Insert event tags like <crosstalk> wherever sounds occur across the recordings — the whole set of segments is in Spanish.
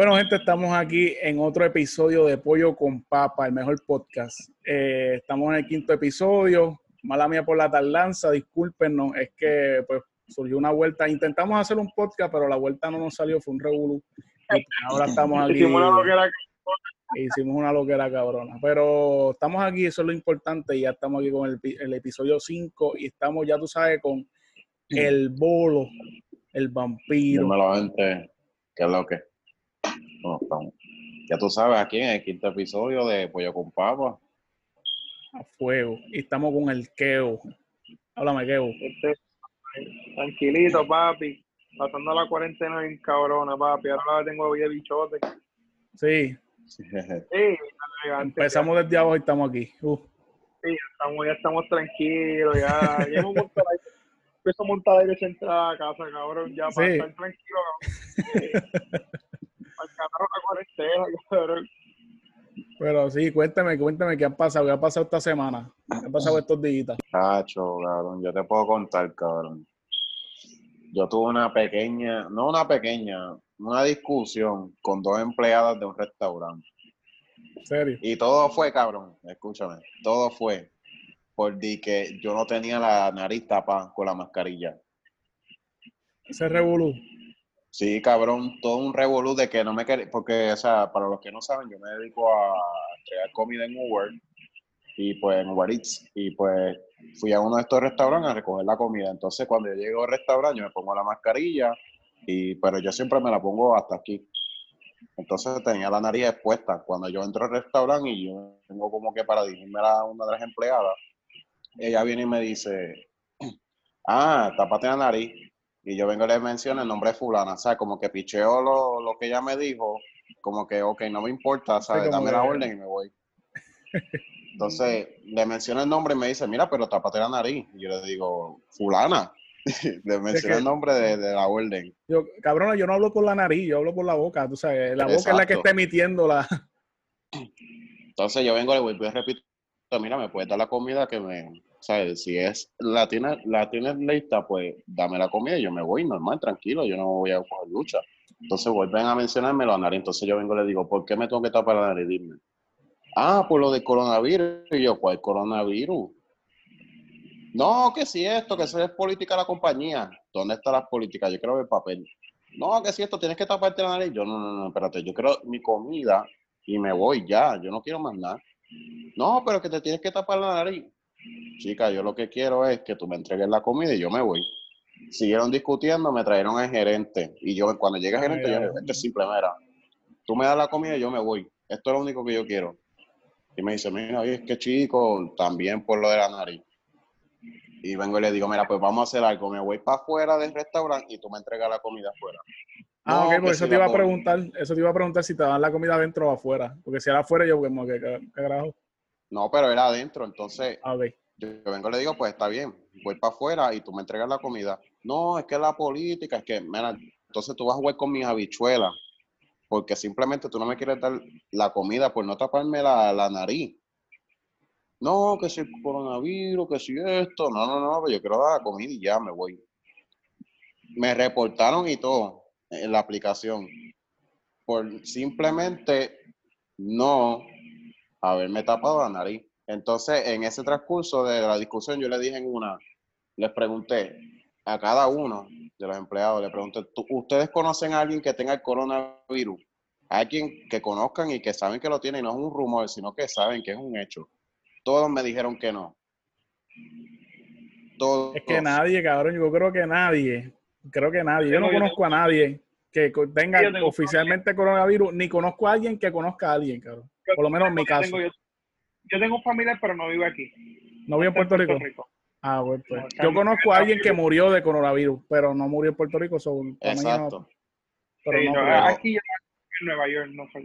Bueno, gente, estamos aquí en otro episodio de Pollo con Papa, el mejor podcast. Eh, estamos en el quinto episodio. Mala mía por la tardanza, discúlpenos, es que pues surgió una vuelta. Intentamos hacer un podcast, pero la vuelta no nos salió, fue un revolú. Y ahora estamos aquí. Hicimos una loquera. Hicimos una loquera cabrona. Pero estamos aquí, eso es lo importante. y Ya estamos aquí con el, pi- el episodio 5 y estamos, ya tú sabes, con el bolo, el vampiro. Dímelo, gente. ¿Qué es lo que? Ya tú sabes, aquí en el quinto episodio de Pollo con Papa. a fuego. Y estamos con el Keo. Háblame, Keo. Este, tranquilito, papi. Pasando la cuarentena bien cabrona, papi. Ahora la tengo de bichote. Sí, Sí, elegante. empezamos desde abajo y estamos aquí. Uh, Sí, ya estamos, ya estamos tranquilos. Ya, ya hemos montado. Empiezo a montar aire central a casa, cabrón. Ya para Sí. estar tranquilo. cabrón. Sí. <laughs> Para acabar la cuarentena, <laughs> cabrón. pero sí, cuéntame, cuéntame qué ha pasado, qué ha pasado esta semana. ¿Qué ha pasado estos días? Cacho, cabrón. Yo te puedo contar, cabrón. Yo tuve una pequeña, no una pequeña, una discusión con dos empleadas de un restaurante. En serio. Y todo fue, cabrón, escúchame, todo fue por di que yo no tenía la nariz tapada con la mascarilla. Ese revolú. Sí, cabrón, todo un revolú de que no me quería, porque, o sea, para los que no saben, yo me dedico a entregar comida en Uber y pues en Uber Eats y pues fui a uno de estos restaurantes a recoger la comida. Entonces, cuando yo llego al restaurante, yo me pongo la mascarilla y, pero yo siempre me la pongo hasta aquí. Entonces tenía la nariz expuesta. Cuando yo entro al restaurante y yo tengo como que para dirigirme a una de las empleadas, ella viene y me dice, <clears throat> ah, tápate la nariz. Y yo vengo y le menciono el nombre de fulana, o sea, como que picheo lo, lo que ella me dijo, como que, ok, no me importa, ¿sabes? Dame la orden y me voy. <laughs> Entonces, le menciono el nombre y me dice, mira, pero tápate la nariz. Y yo le digo, fulana. <laughs> le menciono que- el nombre de, de la orden. Yo, cabrona, yo no hablo por la nariz, yo hablo por la boca. Tú sabes, la boca es la que está emitiendo la. Entonces yo vengo, le vuelvo y repito, mira, me puedes dar la comida que me, ¿sabes? Si es, la tienes, la tienes lista, pues dame la comida y yo me voy normal, tranquilo, yo no voy a coger lucha. Entonces vuelven a mencionarme la nariz, entonces yo vengo y le digo, ¿por qué me tengo que tapar la nariz? Dime. Ah, por lo del coronavirus. Y yo, ¿cuál coronavirus? No, que si esto, que eso es política de la compañía. ¿Dónde están las políticas? Yo quiero ver papel. No, que si esto, tienes que taparte la nariz. Yo, no, no, no, espérate, yo quiero mi comida y me voy ya, yo no quiero más nada. No, pero que te tienes que tapar la nariz. Chica, yo lo que quiero es que tú me entregues la comida y yo me voy. Siguieron discutiendo, me trajeron al gerente. Y yo, cuando llega el gerente, yo ay. dije, esto es simple, mira. Tú me das la comida y yo me voy. Esto es lo único que yo quiero. Y me dice, mira, oye, es que chico, también por lo de la nariz. Y vengo y le digo, mira, pues vamos a hacer algo. Me voy para afuera del restaurante y tú me entregas la comida afuera. Ah, No, ok, pues eso te iba a preguntar, eso te iba a preguntar si te dan la comida adentro o afuera. Porque si era afuera, yo como que ¿qué carajo. No, pero era adentro. Entonces, Ah. Yo vengo y le digo, pues está bien, voy para afuera y tú me entregas la comida. No, es que la política, es que, mira, entonces tú vas a jugar con mis habichuelas, porque simplemente tú no me quieres dar la comida por no taparme la, la nariz. No, que si el coronavirus, que si esto, no, no, no, yo quiero dar la comida y ya me voy. Me reportaron y todo en la aplicación por simplemente no haberme tapado la nariz. Entonces, en ese transcurso de la discusión, yo le dije en una, les pregunté a cada uno de los empleados, le pregunté, ¿tú- ¿ustedes conocen a alguien que tenga el coronavirus? Alguien que conozcan y que saben que lo tiene y no es un rumor, sino que saben que es un hecho. Todos me dijeron que no. Todos. Es que nadie, cabrón, yo creo que nadie, creo que nadie, yo no conozco a nadie que tenga oficialmente coronavirus, ni conozco a alguien que conozca a alguien, cabrón. Por lo menos en mi caso. tengo, yo, yo tengo un familiar, pero no vive aquí. No vivo en Puerto Rico. Ah, bueno, pues. No, Yo conozco a alguien que murió de coronavirus, pero no murió en Puerto Rico, son Exacto. pero Sí, no, pero- aquí en Nueva York no fue.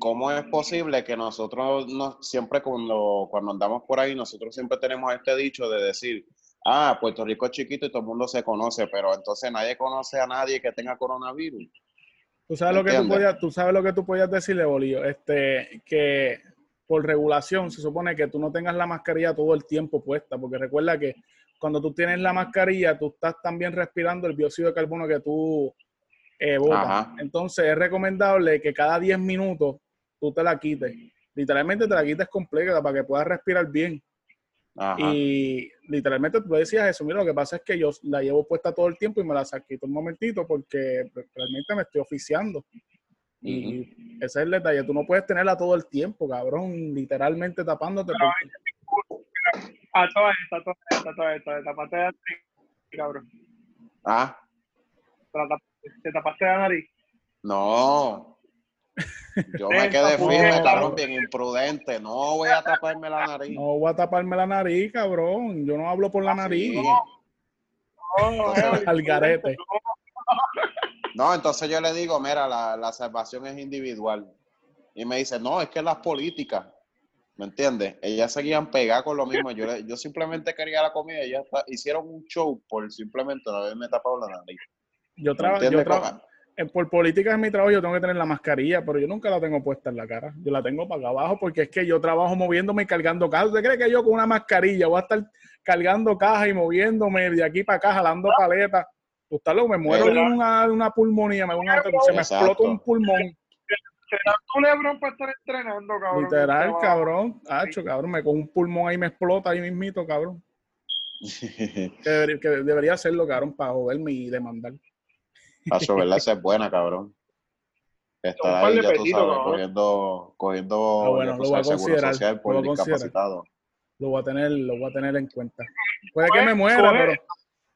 ¿Cómo es posible que nosotros no, siempre cuando, cuando andamos por ahí, nosotros siempre tenemos este dicho de decir, ah, Puerto Rico es chiquito y todo el mundo se conoce, pero entonces nadie conoce a nadie que tenga coronavirus? Tú sabes lo que tú podías, tú sabes lo que tú podías decirle, Bolillo, este, que por regulación se supone que tú no tengas la mascarilla todo el tiempo puesta, porque recuerda que cuando tú tienes la mascarilla, tú estás también respirando el dióxido de carbono que tú eh, bota. Ajá. Entonces es recomendable que cada 10 minutos tú te la quites. Literalmente te la quites completa para que puedas respirar bien. Ajá. Y literalmente tú decías eso, mira, lo que pasa es que yo la llevo puesta todo el tiempo y me la saquito un momentito porque realmente me estoy oficiando. Y ese es el detalle, tú no puedes tenerla todo el tiempo, cabrón, literalmente tapándote. Pero porque- A todas estas, a todas estas, a todas estas. Te tapaste la nariz, cabrón. Ah, te tapaste la nariz. no. Yo me quedé firme, cabrón, bien imprudente. No voy a taparme la nariz. No voy a taparme la nariz, cabrón. Yo no hablo por la nariz. No, Entonces, al garete. No, entonces yo le digo, mira, la, la salvación es individual. Y me dice, no, es que las políticas, ¿me entiendes? Ellas seguían pegadas con lo mismo. Yo, yo simplemente quería la comida y ya está. Hicieron un show por simplemente no haberme tapado la nariz. Yo ¿Me trabajo, yo traba- en- por política en mi trabajo yo tengo que tener la mascarilla, pero yo nunca la tengo puesta en la cara. Yo la tengo para acá abajo porque es que yo trabajo moviéndome y cargando cajas. ¿Usted cree que yo con una mascarilla voy a estar cargando cajas y moviéndome de aquí para acá, jalando paletas? Usted lo me muero de una, una pulmonía, me, da una- se me explota un pulmón. será tu Lebron para estar entrenando, cabrón. Literal, cabrón. Hacho, cabrón, me con un pulmón ahí me explota ahí mismito, cabrón. <laughs> Que debería, que debería hacerlo, cabrón, para joderme y demandar. <laughs> Pacho, ¿verdad? Esa es buena, cabrón. Estar ahí, ya tú sabes, cabrón. cogiendo, cogiendo Ah, bueno, lo voy a considerar, social por lo voy a considerar. discapacitado. Lo voy a tener, lo voy a tener en cuenta. Puede que me muera, coge- pero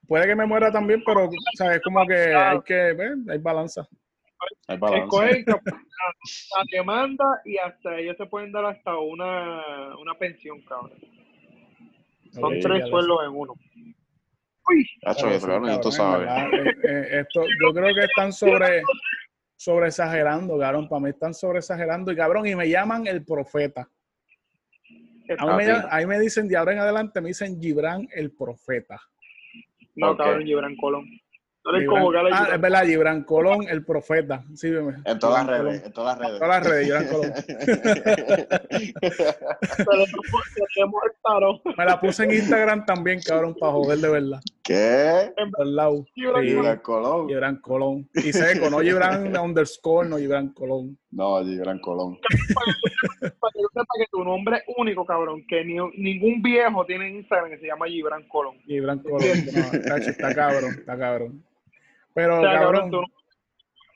puede que me muera también, pero sabes como que hay que ver, hay balanza. Hay. Escoge la, demanda y hasta ellos se pueden dar hasta una, una pensión, cabrón. Son Oye, tres sueldos en uno. Uy, Hacho, Pero sí, cabrón, y tú cabrón, en sabes. verdad, eh, esto, yo creo que están sobre, sobre exagerando, cabrón. Para mí están sobre exagerando y cabrón, y me llaman el profeta. A mí, me, Papi. llaman- a mí me dicen de ahora en adelante, me dicen Gibran el profeta. no, Ok. cabrón, Gibran Colón. No eres Gibran- como Gala ah, es verdad, Gibran Colón, el profeta. Sí. En todas las redes, en todas las redes. En todas las redes, Gibran Colón. Pero no tenemos el tarot. Me la puse en Instagram también, cabrón, para joder de verdad. ¿Qué? Lado. Gibran Sí. Gibran Colón. Gibran Colón. Y seco, no Gibran underscore, no Gibran Colón. No, Gibran Colón. Para que yo sepa que tu nombre es único, cabrón. Que ni, ningún viejo tiene en Instagram que se llama Gibran Colón. Gibran Colón. No, cacho, está cabrón, está cabrón. Pero, O sea, cabrón,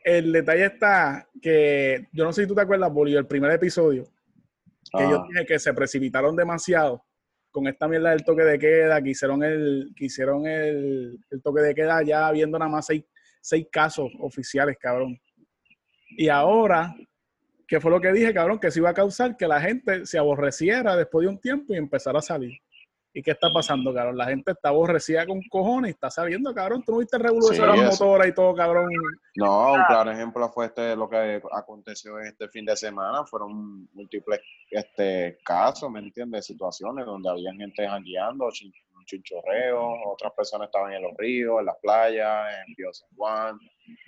el detalle está que, yo no sé si tú te acuerdas, Bolívar, el primer episodio, que Ah, yo dije que se precipitaron demasiado con esta mierda del toque de queda, que hicieron el, que hicieron el, el toque de queda ya viendo nada más seis, seis casos oficiales, cabrón. Y ahora, ¿qué fue lo que dije, cabrón? Que se iba a causar que la gente se aborreciera después de un tiempo y empezara a salir. ¿Y qué está pasando, cabrón? La gente está aborrecida con cojones y está saliendo, cabrón. ¿Tú no viste revuelo Sí, motoras y todo, cabrón? No, un claro ejemplo fue este lo que aconteció este fin de semana. Fueron múltiples este, casos, ¿me entiendes? Situaciones donde había gente jangueando, chin- chinchorreo, otras personas estaban en los ríos, en las playas, en Pío San Juan,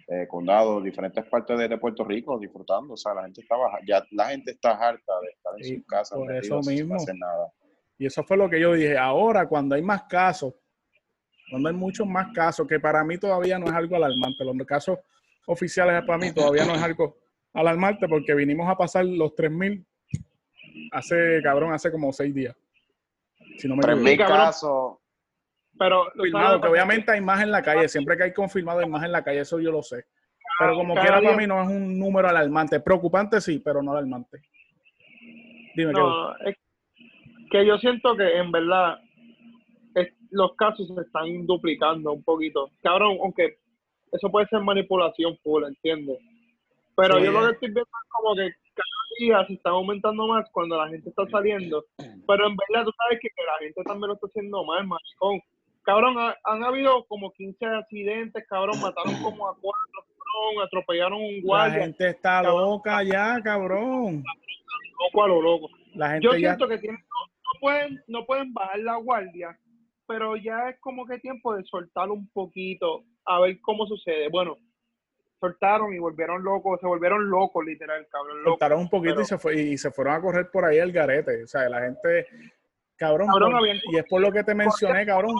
eh, condado, diferentes partes de, de Puerto Rico disfrutando. O sea, la gente estaba, ya la gente está harta de estar en Sí, sus casas por eso mismo. hacer nada. Y eso fue lo que yo dije. Ahora, cuando hay más casos, cuando hay muchos más casos, que para mí todavía no es algo alarmante, los casos oficiales para mí todavía no es algo alarmante porque vinimos a pasar los 3.000 hace, cabrón, hace como seis días. Si no me Tres equivoco. casos. Pero, confirmado, que obviamente hay más en la calle, siempre que hay confirmado hay más en la calle, eso yo lo sé. Pero como Cada quiera día- para mí no es un número alarmante, preocupante sí, pero no alarmante. Dime. No, es que yo siento que en verdad es- los casos se están duplicando un poquito. Cabrón, aunque eso puede ser manipulación full, ¿entiendes? Pero yo lo que estoy viendo es como que cada día se está aumentando más cuando la gente está saliendo. Pero en verdad tú sabes que, que la gente también lo está haciendo mal, maricón. Cabrón, ha- han habido como 15 accidentes, cabrón, mataron como a cuatro, cabrón, atropellaron un La guardia, gente está loca ya, cabrón. loco a lo loco. La gente Yo ya siento que tienen, no, pueden, no pueden bajar la guardia, pero ya es como que tiempo de soltar un poquito, a ver cómo sucede. Bueno, soltaron y volvieron locos, se volvieron locos, literal, cabrón, locos. soltaron un poquito pero- y se fue y se fueron a correr por ahí el garete. O sea, la gente, cabrón, Cabrón, por- habían- y es por lo que te mencioné, cabrón.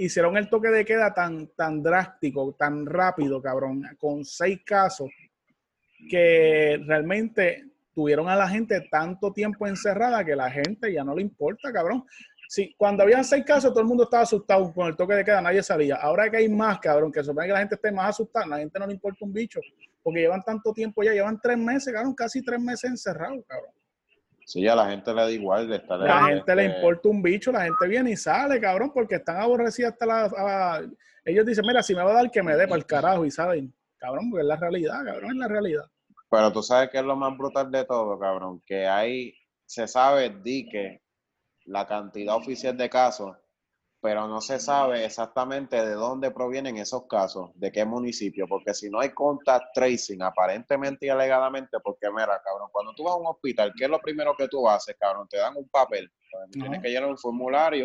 hicieron el toque de queda tan, tan drástico, tan rápido, cabrón, con seis casos, que realmente tuvieron a la gente tanto tiempo encerrada que la gente ya no le importa, cabrón. Sí, cuando habían seis casos, todo el mundo estaba asustado con el toque de queda, nadie salía. Ahora que hay más, cabrón, que supone que la gente esté más asustada, la gente no le importa un bicho, porque llevan tanto tiempo ya, llevan tres meses, cabrón, casi tres meses encerrados, cabrón. Sí, a la gente le da igual de estar La gente le importa un bicho, la gente viene y sale, cabrón, porque están aborrecidas hasta la... Ellos dicen, mira, si me va a dar que me dé para el carajo y saben, cabrón, porque es la realidad, cabrón, es la realidad. Pero tú sabes que es lo más brutal de todo, cabrón, que hay, se sabe, di que la cantidad oficial de casos, pero no se sabe exactamente de dónde provienen esos casos, de qué municipio, porque si no hay contact tracing, aparentemente y alegadamente, porque mira, cabrón, cuando tú vas a un hospital, ¿qué es lo primero que tú haces, cabrón? Te dan un papel, tienes que llenar un formulario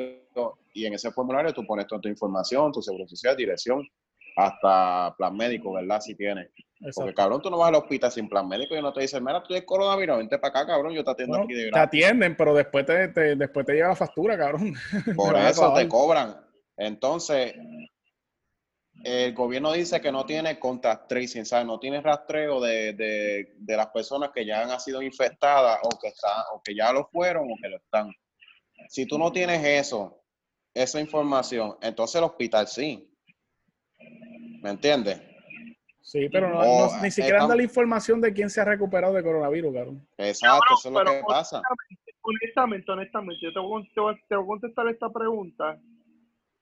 y en ese formulario tú pones toda tu información, tu seguro social, dirección, hasta plan médico, ¿verdad? Si tienes. Porque cabrón, tú no vas al hospital sin plan médico y no te dicen, mira, tú tienes coronavirus, vente para acá, cabrón, yo te atiendo aquí de Te atienden, pero después te, después te llega la factura, cabrón. <laughs> Por eso te cobran. Entonces, el gobierno dice que no tiene contact tracing, ¿sabes? No tiene rastreo de, de, de, las personas que ya han sido infectadas o que, están, o que ya lo fueron o que lo están. Si tú no tienes eso, esa información, entonces el hospital sí. ¿Me entiendes? Sí, pero no, ni siquiera dan la información de quién se ha recuperado de coronavirus, cabrón. Exacto, eso es lo que pasa. Honestamente, honestamente, yo te voy, te voy a contestar esta pregunta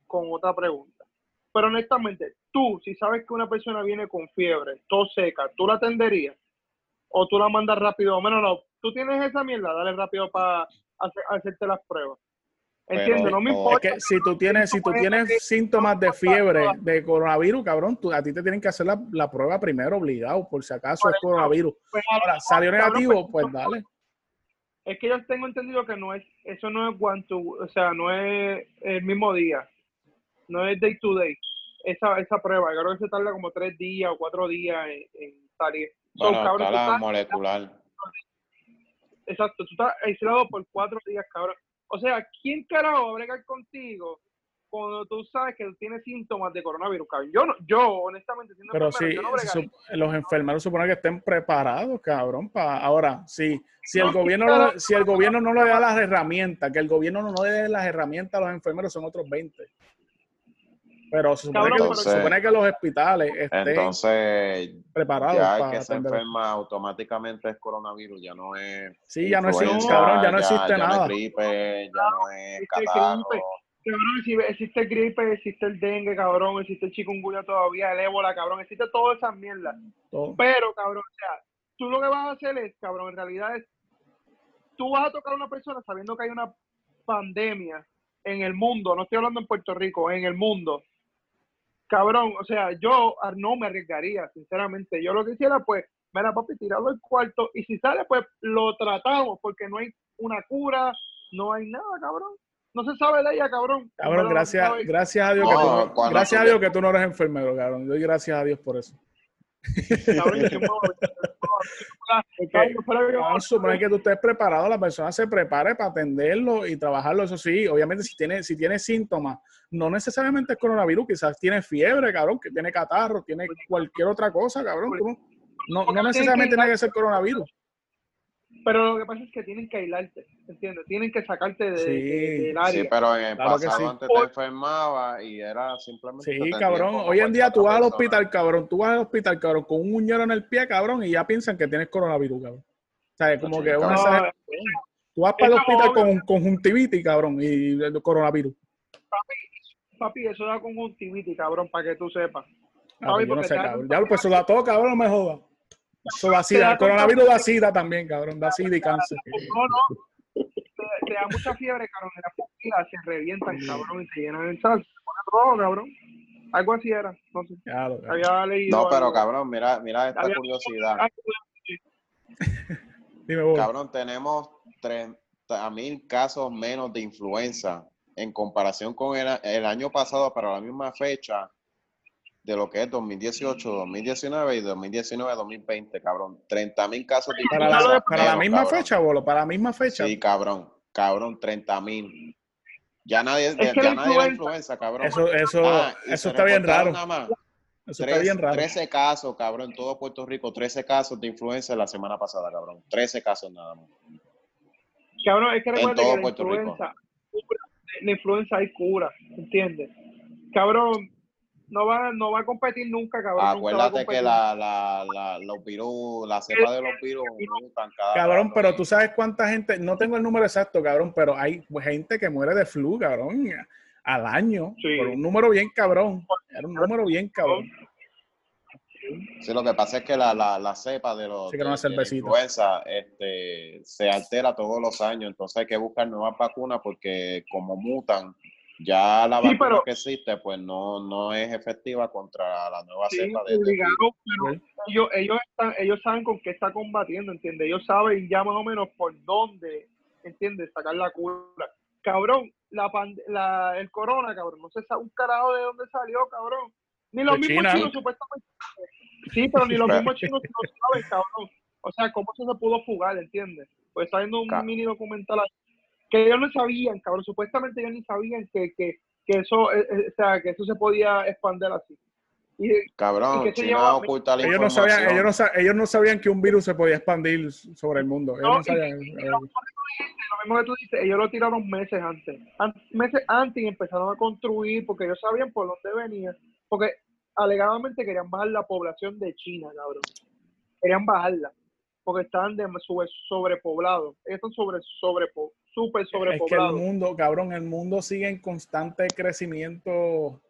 con otra pregunta. Pero honestamente, tú, si sabes que una persona viene con fiebre, tos seca, ¿tú la atenderías? ¿O tú la mandas rápido? O menos no, tú tienes esa mierda, dale rápido para hacerte las pruebas. Entiendo, no me importa. Es que si tú tienes, si tú tienes síntomas de fiebre, de coronavirus, cabrón, tú, a ti te tienen que hacer la, prueba primero, obligado, por si acaso es coronavirus. Pues, Ahora, salió negativo, pues, pues dale. Es que yo tengo entendido que no es, eso no es one to, o sea, no es el mismo día, no es day to day, esa, esa prueba, creo que se tarda como tres días o cuatro días en, salir. Bueno, molecular. Exacto, tú estás aislado por cuatro días, cabrón. O sea, ¿quién carajo va a bregar contigo cuando tú sabes que tienes síntomas de coronavirus, cabrón? Yo, no, yo honestamente, siendo Pero sí, los enfermeros suponen que estén preparados, cabrón, para ahora, sí. Si el gobierno no, si el gobierno no le da las herramientas, que el gobierno no le dé las herramientas a los enfermeros, son otros 20. Pero se supone, que, se supone, que, los hospitales estén entonces, preparados. Ya que se enferma automáticamente es coronavirus, ya no es. Sí, ya no existe, cabrón, ya no existe ya nada. No es gripe, ya no es catarro. Cabrón, si existe gripe, existe el dengue, cabrón, existe el chikungunya todavía, el ébola, cabrón, existe todas esas mierdas. Pero, cabrón, o sea, tú lo que vas a hacer es, cabrón, en realidad es, tú vas a tocar a una persona sabiendo que hay una pandemia en el mundo, no estoy hablando en Puerto Rico, en el mundo, cabrón, o sea, yo no me arriesgaría, sinceramente. Yo lo que hiciera, pues, mira, papi, tirarlo al cuarto y si sale, pues lo tratamos, porque no hay una cura, no hay nada, cabrón. No se sabe de ella, cabrón. Cabrón, gracias, gracias a Dios que tú no, gracias a Dios que tú no eres enfermero, cabrón. Doy gracias a Dios por eso. Que tú estés preparado, la persona se prepare para atenderlo y trabajarlo. Eso sí, obviamente, si tiene, si tiene síntomas, no necesariamente es coronavirus, quizás tiene fiebre, cabrón, que tiene catarro, tiene cualquier otra cosa, cabrón. No, no necesariamente tiene que ser coronavirus. Pero lo que pasa es que tienen que aislarte, ¿entiendes? Tienen que sacarte de, del área. Sí, pero en el pasado antes te enfermaba y era simplemente... Sí, cabrón. Hoy en día tú vas al hospital, cabrón. Tú vas al hospital, cabrón, con un uñero en el pie, cabrón, y ya piensan que tienes coronavirus, cabrón. O sea, como que una... Tú vas para el hospital con conjuntivitis, cabrón, y el coronavirus. Papi, papi, eso da conjuntivitis, cabrón, para que tú sepas. Ah, yo no sé, cabrón. Ya, pues eso da todo, cabrón, me jodas. Eso da sida. El coronavirus da sida también, cabrón. Da sida y cáncer. No, no. Te, da mucha fiebre, cabrón. En la pupilas se revientan, cabrón, y se llenan de sal. Se pone rojo, cabrón. Algo así era. No sé. Había leído. No, pero cabrón, mira, mira esta curiosidad. <laughs> Dime, cabrón, tenemos 30 mil casos menos de influenza en comparación con el, el año pasado para la misma fecha de lo que es 2018, 2019 y 2019, 2020, cabrón. 30 mil casos de Para la, para la misma fecha, bolo, para la misma fecha. Sí, cabrón, cabrón, 30 mil. Ya nadie, Es ya, nadie la influenza- cabrón. Eso, eso, Ah, eso está bien raro. nada más Eso tres- está bien raro. 13 casos, cabrón, en todo Puerto Rico, 13 casos de influenza la semana pasada, cabrón. 13 casos nada más. Cabrón, es que recuerda todo que la Puerto Rico. influenza, la influenza hay cura, ¿entiendes? Cabrón, no va, no va a competir nunca, cabrón. nunca Acuérdate que la, la, la, los virus, la cepa de los virus mutan cada Cabrón, pero tú sabes cuánta gente, no tengo el número exacto, cabrón, pero hay gente que muere de flu, cabrón, al año. Sí. Por un número bien cabrón. Era un número bien cabrón. Sí, lo que pasa es que la, la, la cepa de los Sí, de- de la influenza este, se altera todos los años, entonces hay que buscar nuevas vacunas porque como mutan, ya la Sí, vacuna pero- que existe pues no, no es efectiva contra la nueva Sí, cepa de, obligado, pero Sí. ellos, ellos, están, ellos saben con qué está combatiendo, ¿entiendes? Ellos saben ya más o menos por dónde, ¿entiendes? Sacar la cura. Cabrón, la, pand- la el corona, cabrón, no se sabe un carajo de dónde salió, cabrón. Ni los De mismos China. chinos, supuestamente. Sí, pero ni los <laughs> mismos chinos lo saben, cabrón. O sea, ¿cómo eso se pudo fugar, entiendes? Pues está viendo un Ca- mini documental ahí, que ellos no sabían, cabrón. Supuestamente ellos ni sabían que, que, que eso, eh, eh, o sea, que eso se podía expandir así. Y, Cabrón, y que se China lleva- oculta la Ellos no, sabían, ellos, no, sa- ellos no sabían que un virus se podía expandir sobre el mundo. Ellos No, no sabían. lo mismo que tú dices, ellos lo tiraron meses antes. An- meses antes y empezaron a construir porque ellos sabían por dónde venía. Porque alegadamente querían bajar la población de China, cabrón. Querían bajarla. Porque estaban de, sobre, sobrepoblados. Ellos están sobre, sobrepo, súper Es que el sobrepoblados. mundo, cabrón, el mundo sigue en constante crecimiento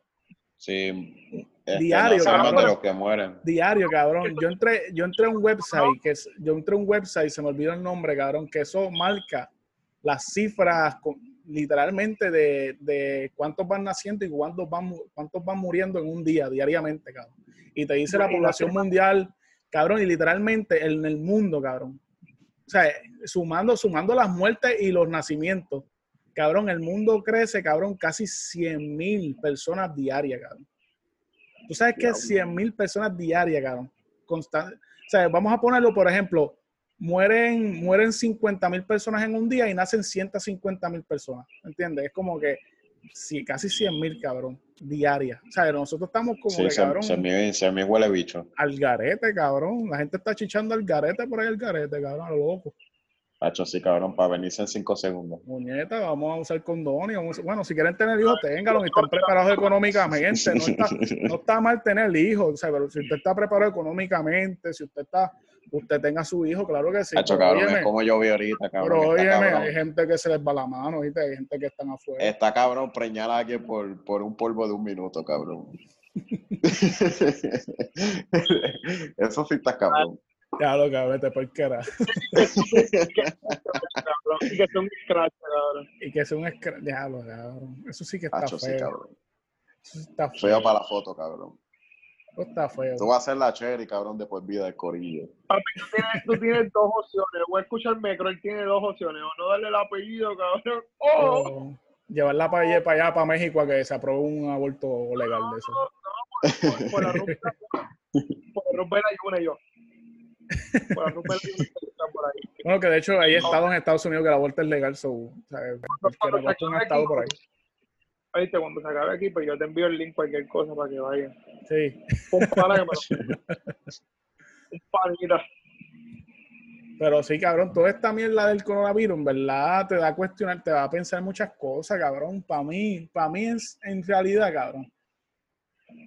Sí, este, Diario, cabrón. de los que mueren. diario, cabrón. Yo entré, yo entré a un website, que es, yo entré a un website, se me olvidó el nombre, cabrón, que eso marca las cifras con- literalmente de, de cuántos van naciendo y cuántos van, mu- cuántos van muriendo en un día, diariamente, cabrón. Y te dice la población mundial, cabrón, y literalmente en el mundo, cabrón. O sea, sumando, sumando las muertes y los nacimientos, cabrón, el mundo crece, cabrón, casi 100 mil personas diarias, cabrón. Tú sabes que Diablo. 100 mil personas diarias, cabrón. Constan- o sea, vamos a ponerlo, por ejemplo, mueren, mueren 50 mil personas en un día y nacen 150 mil personas. ¿Entiendes? Es como que sí, casi 100 mil, cabrón, diarias. O sea, nosotros estamos como Sí, que, se, cabrón, se me, se me huele bicho. al garete, cabrón. La gente está chichando al garete por ahí, al garete, cabrón, a lo loco. Hacho, sí, cabrón, para venirse en cinco segundos. Muñeta, vamos a usar condones. vamos a- Bueno, si quieren tener hijos, ténganlos y están preparados económicamente. No está, no está mal tener hijos, o sea, pero si usted está preparado económicamente, si usted está, usted tenga su hijo, claro que sí. Hacho, cabrón, óyeme, es como yo vi ahorita, cabrón. pero óyeme, cabrón, hay gente que se les va la mano, ¿viste? Hay gente que están afuera. está cabrón preñar a alguien por, por un polvo de un minuto, cabrón. <laughs> Eso sí está cabrón. Ya lo que vete por cara. cabrón. Y que son un scratch, cabrón. Y que es un escra- Diablo, cabrón. Eso sí que está Hacho, sí, feo. cabrón. Eso sí está feo. Feo para la foto, cabrón. Feo. Tú vas a ser la cherry, cabrón, de por vida del corillo. Papi, tú tienes, tú tienes dos opciones. O escuchar Mecro, él tiene dos opciones. O no darle el apellido, cabrón. O llevarla para allá, para allá, para México, a que se apruebe un aborto legal de eso. por, por la rumba. Por la rumba de la y yo. Por la rumba la por ahí. Bueno, que de hecho hay estados en Estados Unidos que el aborto es legal, so, o sea, que un estado por ahí. Oíste, cuando se acabe aquí, pues yo te envío el link, cualquier cosa para que vayan. Sí, Un pana que me lo <laughs> <laughs> Un panita. pero sí, cabrón, toda esta mierda del coronavirus, en verdad, te da a cuestionar, te va a pensar muchas cosas, cabrón. Para mí, para mí es en realidad, cabrón.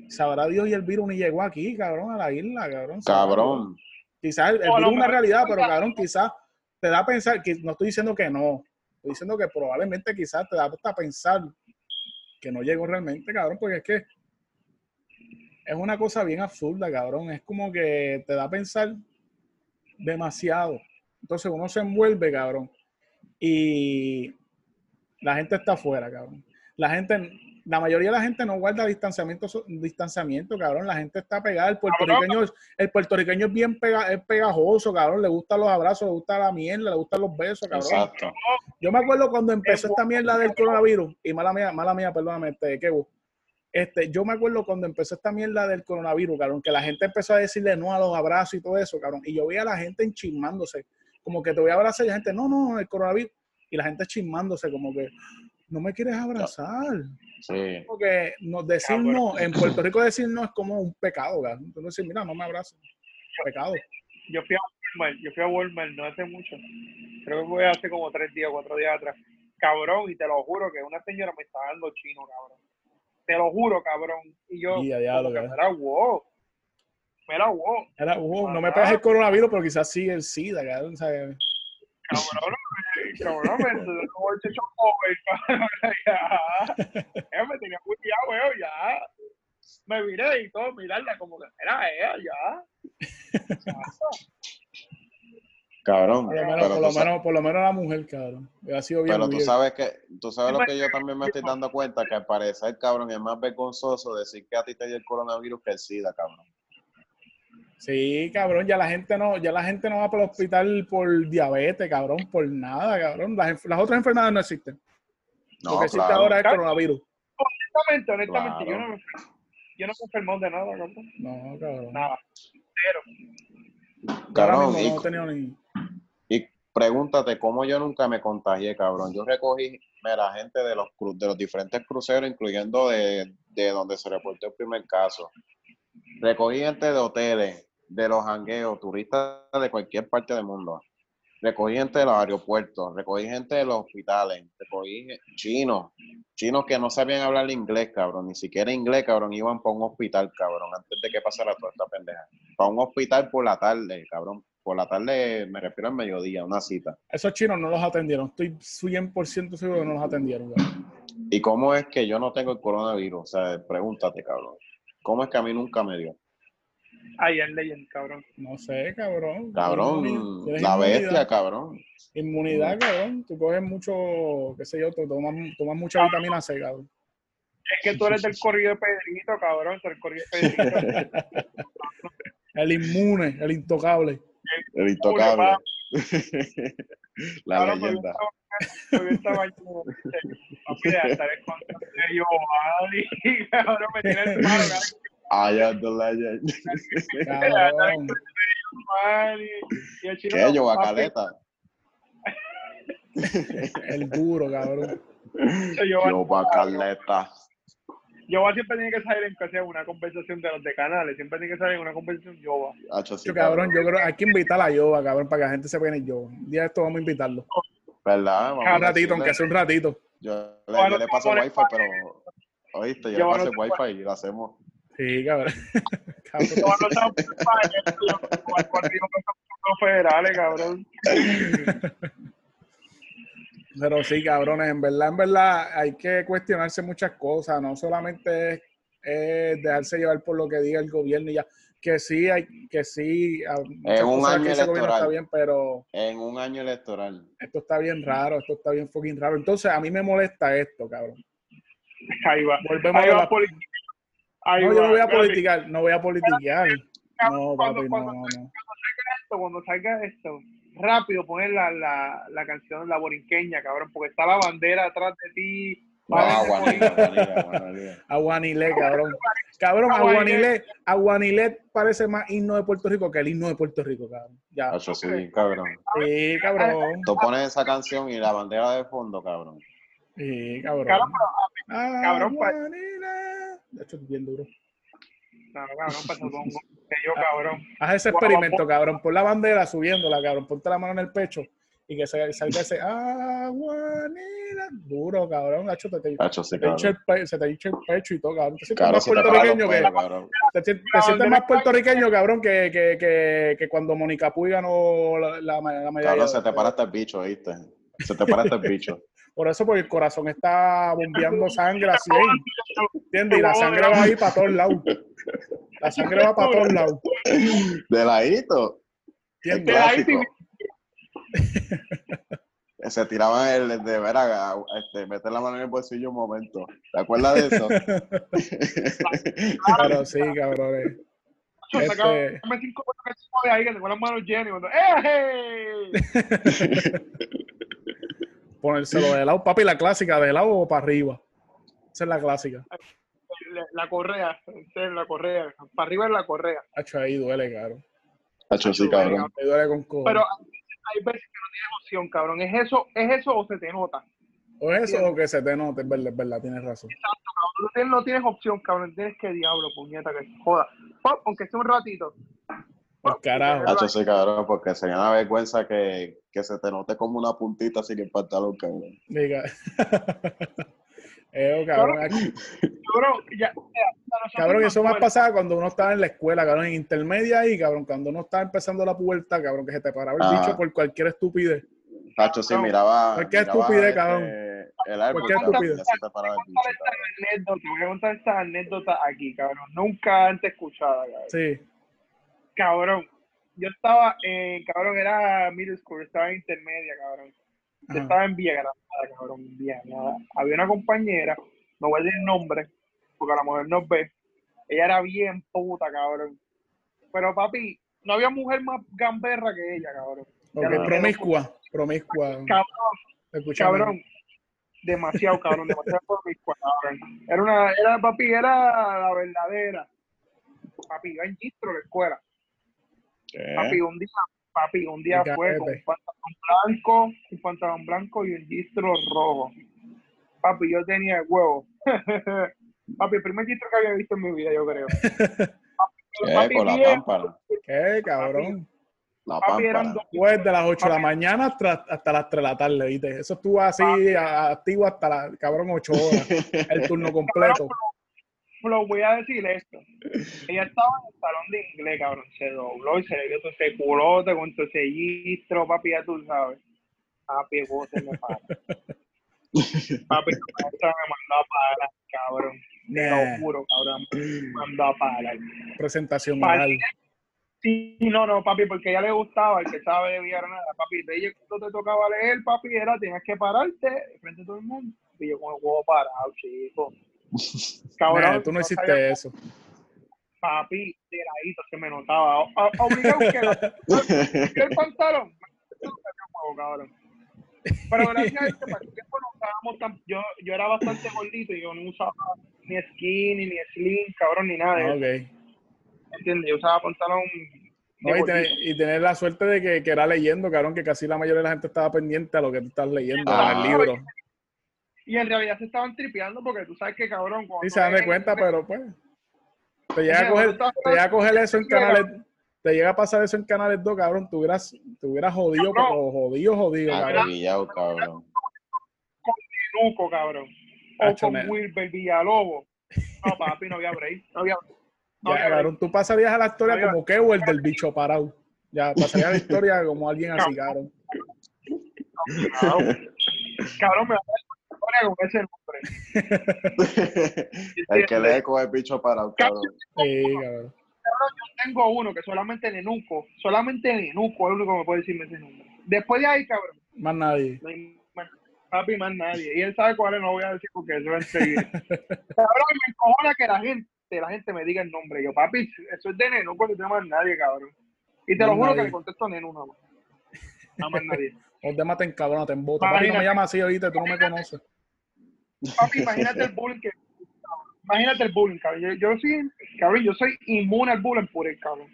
Sabrá Dios y el virus ni llegó aquí, cabrón, a la isla, cabrón. Cabrón. Quizás el, a virus es una realidad, pero cabrón, quizás te da a pensar, que no estoy diciendo que no, estoy diciendo que probablemente quizás te da hasta pensar que no llegó realmente, cabrón, porque es que es una cosa bien absurda, cabrón. Es como que te da a pensar demasiado. Entonces uno se envuelve, cabrón, y la gente está afuera, cabrón. La gente, la mayoría de la gente no guarda distanciamiento, distanciamiento, cabrón. La gente está pegada. El puertorriqueño, el puertorriqueño es bien pega, es pegajoso, cabrón. Le gustan los abrazos, le gusta la mierda, le gustan los besos, cabrón. Exacto. Yo me acuerdo cuando empezó esta mierda del coronavirus, y mala mía, mala mía, perdóname, este, Kevo. Este, yo me acuerdo cuando empezó esta mierda del coronavirus, cabrón, que la gente empezó a decirle no a los abrazos y todo eso, cabrón. Y yo veía a la gente enchismándose, como que te voy a abrazar y la gente, no, no, el coronavirus. Y la gente chismándose, como que, no me quieres abrazar. Sí. Porque nos decir no, en Puerto Rico decir no es como un pecado, cabrón. Entonces decir, mira, no me abraces. Pecado. Yo fui a Walmart, yo fui a Walmart no hace mucho. Creo que fue hace como tres días, cuatro días atrás. Cabrón, y te lo juro que una señora me estaba dando chino, cabrón. Te lo juro, cabrón. Y yo, Y a diablo, como que, cabrón. mira, wow. Mira, wow. Era, "Wow, no me pegas el coronavirus, pero quizás sí el SIDA, cabrón. ¿sabes? Cabrón, eh, cabrón, me como el techo joven, ya. Ella me tenía cuidado, weón, ya. Me miré y todo, mirarla como que era ella, ya. Cabrón. Por lo menos, por lo menos, por lo menos la mujer, cabrón. Ha sido bien Pero tú weird. sabes que, tú sabes lo que yo también me estoy dando cuenta, que al parecer, cabrón, es más vergonzoso decir que a ti te dio el coronavirus que el SIDA, cabrón. Sí, cabrón, ya la gente no, ya la gente no va para el hospital por diabetes, cabrón, por nada, cabrón. Las, otras enfermedades no existen. No, lo que existe claro. ahora es el coronavirus. Honestamente, honestamente, yo Claro. no me yo no me enfermo de nada, cabrón. No, cabrón. Nada. Ahora Cabrón, mismo no he tenido ni. y pregúntate cómo yo nunca me contagié, cabrón. Yo recogí, mira, gente de los, cru- de los diferentes cruceros, incluyendo de, de donde se reportó el primer caso. Recogí gente de hoteles, de los jangueos, turistas de cualquier parte del mundo. Recogí gente de los aeropuertos, recogí gente de los hospitales, recogí chinos, chinos que no sabían hablar inglés, cabrón, ni siquiera inglés, cabrón, iban para un hospital, cabrón, antes de que pasara toda esta pendeja. Para un hospital por la tarde, cabrón. Por la tarde, me refiero al mediodía, una cita. Esos chinos no los atendieron. Estoy 100% seguro que no los atendieron, cabrón. ¿Y cómo es que yo no tengo el coronavirus? O sea, pregúntate, cabrón. ¿Cómo es que a mí nunca me dio? Ahí es Legend, cabrón. No sé, cabrón. Cabrón, la inmunidad. bestia, cabrón. Inmunidad, cabrón. Tú coges mucho, qué sé yo, tú tomas, tomas mucha vitamina C, cabrón. Es que tú eres del corrido de Pedrito, cabrón. Tú eres el corrido de Pedrito. <laughs> El inmune, el intocable. El intocable. <laughs> la Cabrón, leyenda. estaba- yo estaba yo, papi, de estar escondido de Giovanni, <laughs> cabrón, me tiene el paro, cabrón, I am the legend. <laughs> Cabrón. ¿Qué? Yo, Bacaleta. El duro, cabrón. Yo, Bacaleta. Giovanni siempre tiene que salir en que sea una conversación de los de canales, siempre tiene que salir en una conversación. Hacho, sí, Yo, cabrón, yo creo que hay que invitar a Yoba, cabrón, para que la gente se vea en Yoba. Un día de esto vamos a invitarlo. ¿Verdad? Vamos Cada a ratito, decirle. aunque sea un ratito. Yo, le- yo le paso wifi, pero... Oíste, yo Yo le paso no el wifi y lo hacemos. Sí, cabrón. En España, con los federales, cabrón. <laughs> Pero sí, cabrones, en verdad, en verdad, hay que cuestionarse muchas cosas. No solamente es, es dejarse llevar por lo que diga el gobierno y ya. Que sí, hay, que sí, muchas un año que electoral. está bien, pero En un año electoral. esto está bien raro, esto está bien fucking raro. Entonces, a mí me molesta esto, cabrón. Ahí va. Volvemos Ahí a la... política. Ahí No, va. yo no voy a politicar, no voy a politiquear. No, Cuando- papi, no, cuando- no, no. esto, cuando salga esto, rápido poner la, la, la canción La Borinqueña, cabrón, porque está la bandera atrás de ti. Ah, Guanila, Guanila. Aguanilé, cabrón. Cabrón, Aguanilé, Aguanilé parece más himno de Puerto Rico que el himno de Puerto Rico, cabrón. Ya. Hacho, sí, cabrón. Sí, cabrón. Tú pones esa canción y la bandera de fondo, cabrón. Sí, cabrón. Cabrón, cabrón, pa- Aguanilé. De hecho, es bien duro. No, cabrón, pasó con que yo, cabrón. Haz ese experimento, cabrón. Pon la bandera subiéndola, cabrón. Ponte la mano en el pecho y que se- salga ese aguanila. Duro, cabrón. Hacho, te, te, Hacho, sí, te hincha cabrón. el pe- se te hincha el pecho y todo, cabrón. Te sientes Claro, más puertorriqueño que, cabrón. te, te- te sientes más puertorriqueño, cabrón, que, que, que, que cuando Mónica Puy ganó la, la, la medalla. Cabrón, se te para hasta el bicho, ¿viste? Se te para hasta el bicho. <laughs> Por eso, porque el corazón está bombeando <laughs> sangre así, ¿entiendes? Y la sangre va ahí para todos lados. La sangre va para todos lados, De ladito. ¿entiendes? De ahí Clásico. <laughs> Se tiraban el de veras, este, meter la mano en el bolsillo un momento. ¿Te acuerdas de eso? <laughs> Pero sí, cabrones. Este- sacame cinco pesos de ahí que tengo las manos llenas. y cuando, ¡Eh! Ponérselo de lado, papi, la clásica, de lado o para arriba. Esa es la clásica. La, la correa, la correa. Para arriba es la correa. Hacho, ahí duele, cabrón. Hacho, sí, cabrón. Me duele con cojones. Pero hay veces que no tiene emoción, cabrón. ¿Es eso, ¿Es eso o se te nota? O es eso o que se te note, es verdad, es verdad, tienes razón. No tienes, no tienes opción, cabrón. Tienes que diablo, puñeta, que se joda. Pop, aunque sea un ratito. Pues carajo. Hacho, sí, cabrón, porque sería una vergüenza que, que se te note como una puntita sin el pantalón, cabrón. Diga. <laughs> eh, cabrón, aquí- Cabrón, ya, ya, cabrón, eso más pasaba cuando uno estaba en la escuela, cabrón, en intermedia ahí, cabrón, cuando uno estaba empezando la pubertad, cabrón, que se te paraba el Ah. bicho por cualquier estupidez. Hacho, sí, miraba. Cualquier estupidez, este, cabrón. El árbol, Cualquier estupidez. se te paraba el Voy a bicho, contar cabrón. esta anécdota, voy a contar esta anécdota aquí, cabrón. Nunca antes escuchada, cabrón. Sí. Cabrón, yo estaba, en, cabrón, era middle school, estaba en intermedia, cabrón. Yo Ajá. estaba en Villa Granada, cabrón, Villa Granada. Había una compañera, no voy a decir el nombre, porque a la mujer nos ve. Ella era bien puta, cabrón. Pero papi, no había mujer más gamberra que ella, cabrón. No- promiscua, promiscua. Cabrón, Escúchame. cabrón. Demasiado, cabrón, demasiado <laughs> promiscua, cabrón. Era una, era, papi, era la verdadera. Papi, iba en gistro la escuela. Papi, un día, papi, un día fue con un pantalón blanco, un pantalón blanco y un gistro rojo. Papi, yo tenía el huevo. <laughs> papi, el primer gistro que había visto en mi vida, yo creo. <laughs> ¿Qué? Papi, Con la pámpara. ¿Qué, cabrón? La Papi, eran dos. Pues de las 8 de la Papi. mañana hasta, hasta las 3 de la tarde, ¿viste? Eso estuvo así activo hasta la, cabrón, 8 horas. El turno completo. Lo voy a decir esto. Ella estaba en el salón de inglés, cabrón. Se dobló y se le dio todo ese culote con todo ese gistro, papi, ya tú sabes. Papi, huevo se me para. <laughs> Papi, me mandó a parar, cabrón. Te Nah. lo juro, cabrón. Me mandó a parar. Presentación Papi. oral. Sí, no, no, papi, porque a ella le gustaba, el que sabe de nada, papi, de ella cuando te tocaba leer, papi, era, tenías que pararte frente a todo el mundo, y yo con el huevo parado, chico. Cabrón, Nah, tú no hiciste sabía- eso. Papi, tiradito, se me notaba. O- Obligado que la- que el pantalón, cabrón. Pero gracias a para el tiempo no usábamos tan, yo, yo era bastante gordito y yo no usaba ni skinny, ni slim, cabrón, ni nada de Ah, eso, ok. ¿entiendes? Yo usaba pantalón de No, y, tener, y tener la suerte de que, que era leyendo, cabrón, que casi la mayoría de la gente estaba pendiente a lo que tú estás leyendo Ah, en el libro. Y en realidad se estaban tripeando porque tú sabes que cabrón. cuando Sí, se dan de cuenta, pero pues. Te llega a coger, tú te llega a coger eso en canales. Te llega a pasar eso en canales 2, cabrón. Te hubieras, te hubieras jodido, Cabrón. pero jodido, jodido, cabrón. Acribillado, cabrón. Nuco, cabrón. O Hacho, con. Wilber Villalobos. No, papi, no había break. No había, no Ya, había break. cabrón, tú pasarías a la historia Oiga. como el del bicho parado. Ya, pasaría a la historia como alguien así, cabrón. Cabrón, cabrón, me va a dar con ese nombre. el que lee con el bicho parado, cabrón. Sí, cabrón. Tengo uno que solamente Nenuco, solamente Nenuco es el único que me puede decirme ese nombre. Después de ahí, cabrón, Más nadie. no hay más, papi, más nadie. Y él sabe cuál es, no voy a decir porque eso va a seguir. cabrón, me encojona que la gente, la gente me diga el nombre. Yo, papi, eso es de Nenuco, no tengo más nadie, cabrón. Y te lo juro nadie. que le contesto a Nenu nada más. Nada más nadie. <laughs> O te maten, cabrón, te embota. Papi, no me llamas así ahorita, tú no me conoces. Papi, imagínate el bullying que. Imagínate el bullying, cabrón. Yo, yo soy, cabrón, yo soy inmune al bullying por el cabrón.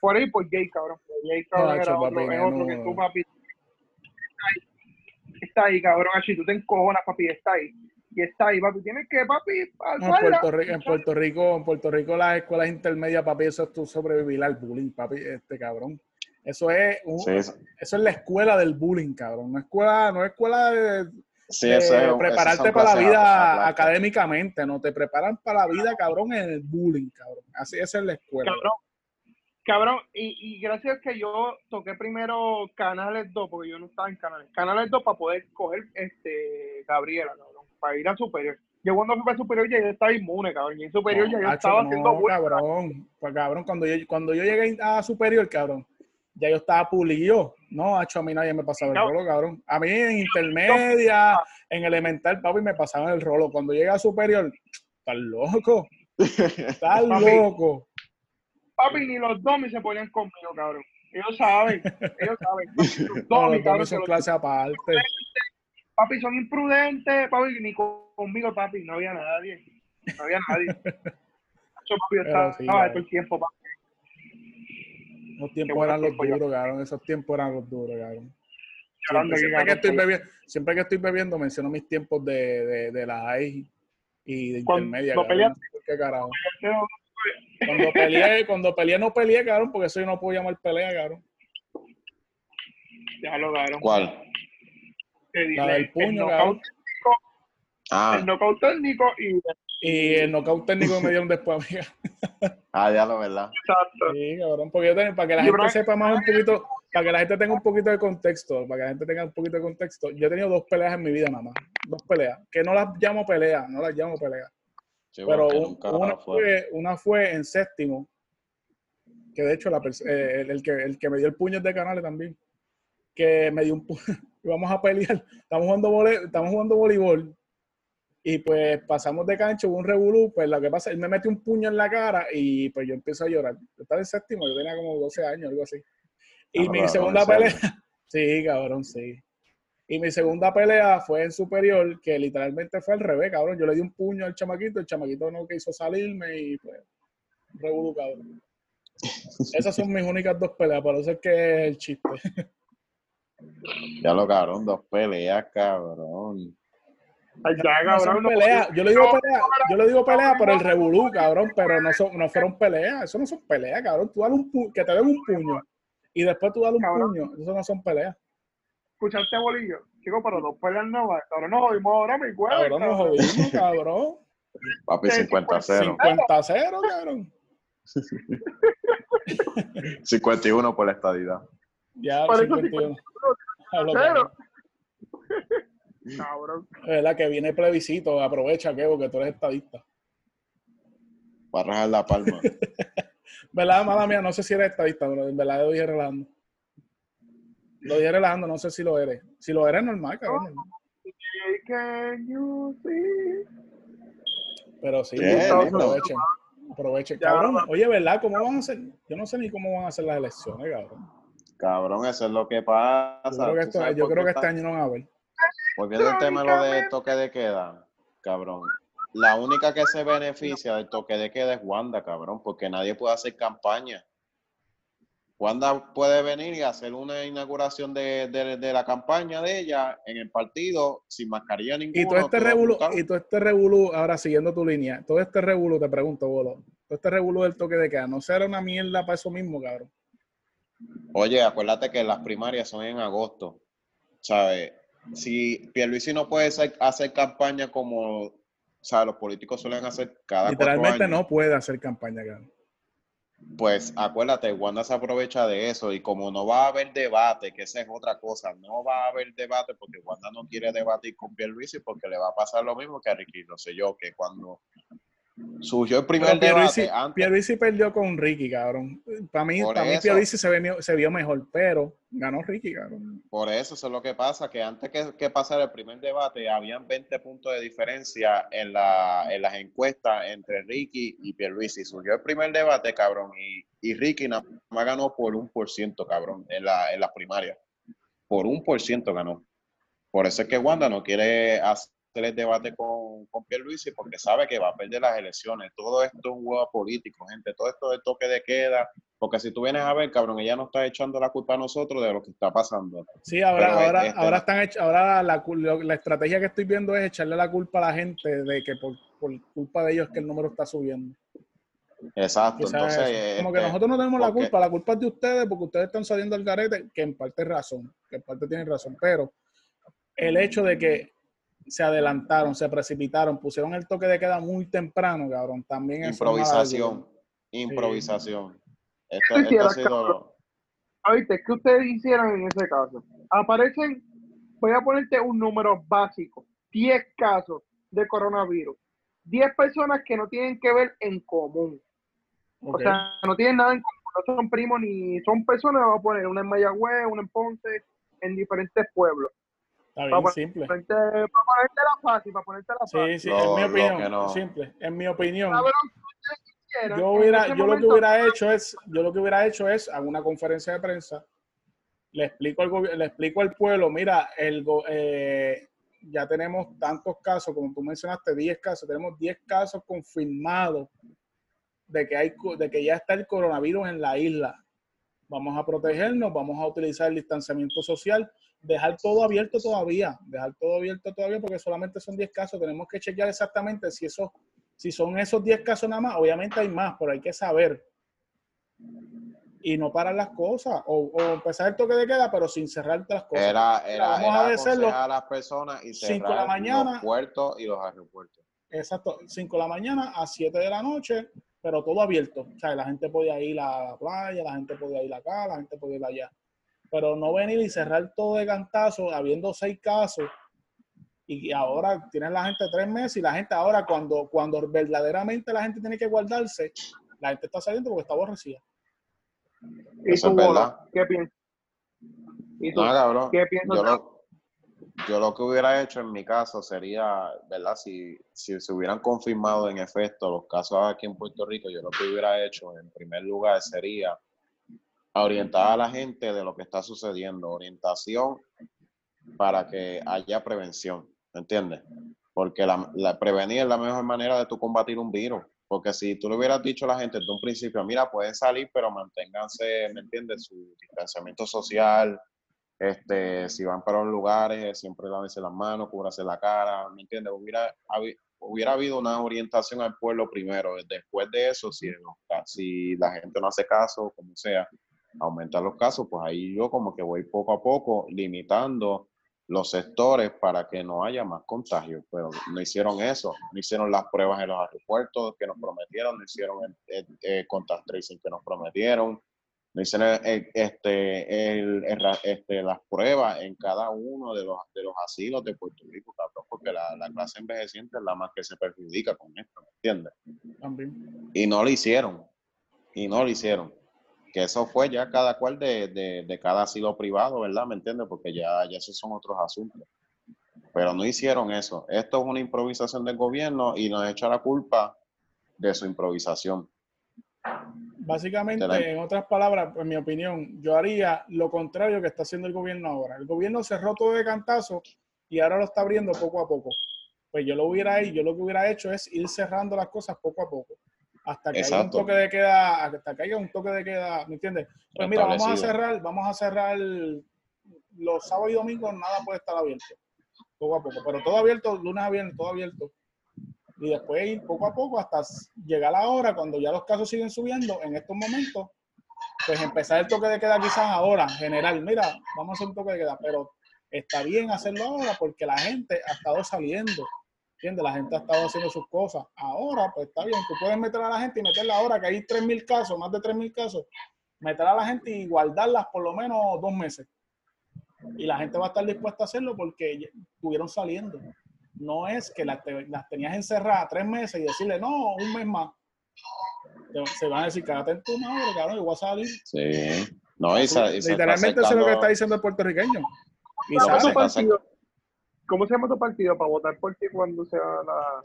Por ahí, por gay, cabrón. Por gay, cabrón, Macho, era otro, papi, es otro no. que tú, papi. Está ahí, está ahí cabrón, así tú te encojonas, papi, está ahí. Y está ahí, papi. Tienes que, papi, No, en, Puerto Rico, en Puerto Rico, en Puerto Rico las escuelas intermedias, papi, eso es tu sobrevivir al bullying, papi, este cabrón. Eso es un- Sí, eso, eso es la escuela del bullying, cabrón. No es escuela, no es escuela de, sí, de eso es- esas prepararte para la vida académicamente, no te preparan para la vida, cabrón, en el bullying, cabrón. Así esa es la escuela. Cabrón, cabrón, y, y gracias que yo toqué primero Canales 2, porque yo no estaba en Canales. Canales 2 para poder coger este Gabriela, cabrón, para ir a Superior. Yo cuando fui para Superior ya yo estaba inmune, cabrón, y en Superior ya yo estaba no, haciendo bullying. cabrón. Pues, cabrón, cuando yo, cuando yo llegué a superior, cabrón, ya yo estaba pulido. No, hacho, a mí nadie me pasaba el No. rolo, cabrón. A mí en intermedia, en elemental, papi, me pasaban el rolo. Cuando llegué a superior, estás loco. Estás <laughs> loco. Papi, ni los domis se ponían conmigo, cabrón. Ellos saben, ellos saben. <laughs> Papi, los No, domis, cabrón, que son clases aparte. papi, son imprudentes, papi, ni con- conmigo, papi, no había nadie. No había nadie. <laughs> Yo, papi, yo estaba sí, todo el tiempo, papi. Esos tiempos eran los duros, cabrón. Esos tiempos eran los duros, cabrón. Siempre, siempre que estoy bebiendo, siempre que estoy bebiendo menciono mis tiempos de, de, de la high y de intermedia. Cuando peleas- ¿Qué carajo? Cuando peleé, cuando peleé no peleé, cabrón, porque eso yo no puedo llamar pelea, cabrón. Ya lo cabrón. ¿Cuál? La del el puño, knockout- cabrón. Ah, El knockout técnico y Y el knockout técnico que me dieron después, amiga. <laughs> ah, ya lo verdad. exacto. Sí, cabrón, porque yo tengo- para que la gente Brian- sepa más un poquito, para que la gente tenga un poquito de contexto, para que la gente tenga un poquito de contexto, yo he tenido dos peleas en mi vida nada más, dos peleas, que no las llamo peleas, no las llamo peleas, Sí, pero un- una, fue. una fue en séptimo, que de hecho la eh, el, el que, el que me dio el puño es de Canales también, que me dio un puño, íbamos <laughs> a pelear, estamos jugando, vole- estamos jugando voleibol, y pues pasamos de cancha, hubo un revolú, pues lo que pasa, él me metió un puño en la cara y pues yo empiezo a llorar. Yo estaba en séptimo, yo tenía como 12 años, algo así. Y Ah, mi segunda pelea, <laughs> sí, cabrón, sí. Y mi segunda pelea fue en superior, que literalmente fue al revés, cabrón. Yo le di un puño al chamaquito, el chamaquito no quiso salirme y pues, un revolú, cabrón. Esas son mis únicas dos peleas, para eso es que es el chiste. <laughs> Ya lo cabrón, dos peleas, cabrón. Ya, No son cabrón. no- peleas. Yo le digo pelea, yo le digo pelea por el revolú, cabrón, pero no, son, no fueron peleas. Eso no son peleas, cabrón. Tú dale un pu- que te den un puño y después tú dale un Cabrón. puño. Eso no son peleas. Escuchaste, bolillo. Chico, pero dos peleas no va. Cabrón, nos jodimos ahora, mi güey. Cabrón, nos jodimos, cabrón. Papi, Sí, 50 a 0. 50 a 0, cabrón. <laughs> 51 por la estadidad. Ya, Por eso 51. Hablo Cero. claro. Cabrón. Es verdad que viene plebiscito. Aprovecha, que porque tú eres estadista. Va a rajar la palma. <laughs> ¿Verdad, mala mía? No sé si eres estadista, pero en verdad lo dije relajando. Lo dije relajando, no sé si lo eres. Si lo eres, normal, cabrón. normal. Can you see? Pero sí, aprovechen. Aprovechen. Cabrón, va. oye, ¿verdad? ¿Cómo van a hacer? Yo no sé ni cómo van a hacer las elecciones, cabrón. Cabrón, eso es lo que pasa. Yo creo que, ¿Tú esto- sabes yo creo que este año no van a ver. Volviendo al tema lo de toque de queda, cabrón. La única que se beneficia del toque de queda es Wanda, cabrón, porque nadie puede hacer campaña. Wanda puede venir y hacer una inauguración de, de- de la campaña de ella en el partido sin mascarilla ninguna. Y todo este revolú, y todo este revolú, ahora siguiendo tu línea, todo este revolú, te pregunto, Bolo, todo este revolú del toque de queda, ¿no será una mierda para eso mismo, cabrón? Oye, acuérdate que las primarias son en agosto, ¿sabes? Si Pierluisi no puede hacer, hacer campaña como, o sea, los políticos suelen hacer cada Literalmente años, no puede hacer campaña, pues acuérdate, Wanda se aprovecha de eso y como no va a haber debate, que esa es otra cosa, no va a haber debate porque Wanda no quiere debatir con Pierluisi porque le va a pasar lo mismo que a Ricky Rosselló, que cuando surgió el primer Pero Pierluisi, debate antes, Pierluisi perdió con Ricky, cabrón. Para mí, para mí. Pierluisi se, vio- se vio mejor, pero ganó Ricky, cabrón. Por eso, eso es lo que pasa, que antes que, que pasara el primer debate, habían 20 puntos de diferencia en, la, en las encuestas entre Ricky y Pierluisi. Surgió el primer debate, cabrón, y, y Ricky nada más ganó por un por ciento, cabrón, en, la, en las primarias. Por un por ciento ganó. Por eso es que Wanda no quiere hacer el debate con, con Pierluisi porque sabe que va a perder las elecciones. Todo esto es un juego político, gente. Todo esto del toque de queda. Porque si tú vienes a ver, cabrón, ella no está echando la culpa a nosotros de lo que está pasando. Sí, ahora, Pero, ahora, este, ahora están hech- ahora la, la estrategia que estoy viendo es echarle la culpa a la gente de que por, por culpa de ellos es que el número está subiendo. Exacto. Quizás Entonces. Como que este, nosotros no tenemos la culpa, la culpa es de ustedes porque ustedes están saliendo al garete, que en parte es razón, que en parte tienen razón, pero el hecho de que se adelantaron, se precipitaron, pusieron el toque de queda muy temprano, cabrón, también improvisación. Improvisación. Esto, ¿Qué esto ha sido. ¿qué ustedes hicieron en ese caso? Aparecen, voy a ponerte un número básico, 10 casos de coronavirus, 10 personas que no tienen que ver en común, o sea, no tienen nada en común, no son primos ni son personas, vamos a poner una en Mayagüez, una en Ponce, en diferentes pueblos. Está bien, Para simple. ponerte, para ponerte la fácil, para ponerte la fácil. Sí, sí, Lo- en mi opinión, no. simple, en mi opinión. Yo hubiera, yo lo que hubiera hecho es, yo lo que hubiera hecho es hago una conferencia de prensa, le explico al le explico al pueblo, mira, el go- eh, ya tenemos tantos casos, como tú mencionaste, 10 casos, tenemos 10 casos confirmados de que hay co- de que ya está el coronavirus en la isla. Vamos a protegernos, vamos a utilizar el distanciamiento social dejar todo abierto todavía, dejar todo abierto todavía porque solamente son 10 casos, tenemos que chequear exactamente si eso, si son esos 10 casos nada más, obviamente hay más, pero hay que saber y no parar las cosas o, o empezar el toque de queda pero sin cerrarte las cosas. Era, era, Vamos era a aconsejar a las personas y cinco de la cerrar mañana. los puertos y los aeropuertos. Exacto, 5 de la mañana a 7 de la noche, pero todo abierto. O sea, la gente podía ir a la playa, la gente podía ir acá, la gente podía ir allá. Pero no venir y cerrar todo de cantazo, habiendo seis casos. Y ahora tienen la gente tres meses y la gente ahora cuando, cuando verdaderamente la gente tiene que guardarse, la gente está saliendo porque está aborrecida. ¿Y Eso tú, verdad. ¿Qué piensas? ¿Y tú No, cabrón. qué piensas? Yo lo, yo lo que hubiera hecho en mi caso sería, ¿verdad? Si, si se hubieran confirmado en efecto los casos aquí en Puerto Rico, yo lo que hubiera hecho en primer lugar sería orientar a la gente de lo que está sucediendo, orientación para que haya prevención, ¿me entiendes? Porque la, la- prevenir es la mejor manera de tú combatir un virus. Porque si tú le huvieras dicho a la gente desde un principio, mira, pueden salir, pero manténganse, ¿me entiendes? Su distanciamiento social, este, si van para los lugares, siempre lávense las manos, cúbrase la cara, ¿me entiendes? Hubiera, hubiera habido una orientación al pueblo primero. Después de eso, si, si la gente no hace caso, como sea, aumentar los casos, pues ahí yo como que voy poco a poco limitando los sectores para que no haya más contagios, pero no hicieron eso, no hicieron las pruebas en los aeropuertos que nos prometieron, no hicieron el, el- el contact tracing que nos prometieron, no hicieron el- el- este, este, las pruebas en cada uno de los, de los asilos de Puerto Rico, cabrón, porque la, la clase envejeciente es la más que se perjudica con esto, ¿me entiendes? También. Y no lo hicieron, y no lo hicieron. Que eso fue ya cada cual de, de, de cada asilo privado, ¿verdad? ¿Me entiendes? Porque ya, ya esos son otros asuntos. Pero no hicieron eso. Esto es una improvisación del gobierno y nos echa la culpa de su improvisación. Básicamente, la- en otras palabras, en mi opinión, yo haría lo contrario que está haciendo el gobierno ahora. El gobierno cerró todo de cantazo y ahora lo está abriendo poco a poco. Pues yo lo hubiera yo lo que hubiera hecho es ir cerrando las cosas poco a poco. Hasta que haya un toque de queda, hasta que haya un toque de queda, ¿me entiendes? Pues mira, vamos a cerrar, vamos a cerrar los sábados y domingos, nada puede estar abierto. Poco a poco, pero todo abierto, lunes a viernes, todo abierto. Y después ir poco a poco hasta llegar a la hora, cuando ya los casos siguen subiendo, en estos momentos, pues empezar el toque de queda quizás ahora, general. Mira, vamos a hacer un toque de queda, pero está bien hacerlo ahora porque la gente ha estado saliendo. ¿Entiendes? La gente ha estado haciendo sus cosas. Ahora, pues está bien, tú puedes meter a la gente y meterla ahora, que hay 3.000 casos, más de 3.000 casos, meter a la gente y guardarlas por lo menos dos meses. Y la gente va a estar dispuesta a hacerlo porque estuvieron saliendo. No es que las, te- las tenías encerradas tres meses y decirle, no, un mes más. Se van a decir, cágate en tu madre, cabrón, yo voy a salir. Sí. No, y y Literalmente eso es lo que está diciendo el puertorriqueño. Y ¿Cómo se llama sale. ¿Cómo se llama tu partido para votar por ti cuando sea la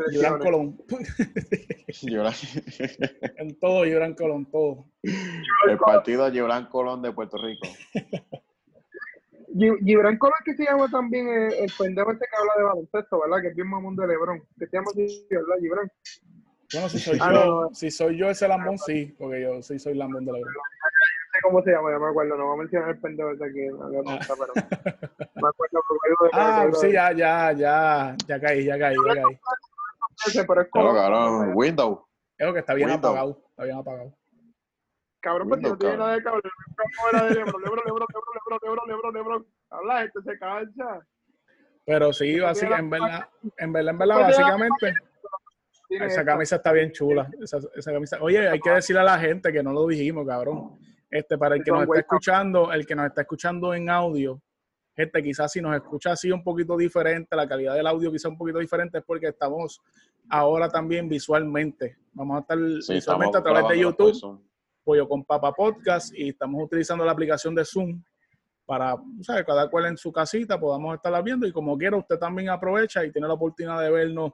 elecciones? Colón. <laughs> En todo, Durán Colón, todo. el partido Gibran Colón de Puerto Rico. Gi- Gibran Colón que se llama también el, el pendejo este que habla de baloncesto, ¿verdad? Que es bien mamón de Lebron. Que se llama así, ¿verdad, Gibran? Bueno, si soy Ah, yo, no, si soy yo ese lambón, sí, porque yo sí soy lambón de. No sé cómo se llama, ya me acuerdo. No voy a mencionar el pendejo ese aquí. No, no, no, pero me acuerdo. de- <laughs> Ah, de- sí, ya, ya, ya, ya caí, ya caí, ya caí. pero es Claro, Colón. cabrón, Windows. Es que está bien Windows. apagado, está bien apagado. Cabrón, pues si no tiene cabrón. nada de cabrón. ¿Cómo era de Lebron? Lebron, Lebron, Lebron, Lebron, Lebron, Lebron, Lebron. Habla, este se cansa. Pero sí, básicamente, en verdad, en verdad, en verdad, Pues básicamente, esa camisa está bien chula. Esa, esa camisa. Oye, hay que decirle a la gente que no lo dijimos, cabrón. Este, para el que nos está escuchando, el que nos está escuchando en audio, gente, quizás si nos escucha así un poquito diferente, la calidad del audio quizás un poquito diferente, es porque estamos ahora también visualmente. Vamos a estar Sí, visualmente a través de YouTube. Pollo con Papa Podcast y estamos utilizando la aplicación de Zoom para, ¿sabes? Cada cual en su casita podamos estarla viendo y como quiera usted también aprovecha y tiene la oportunidad de vernos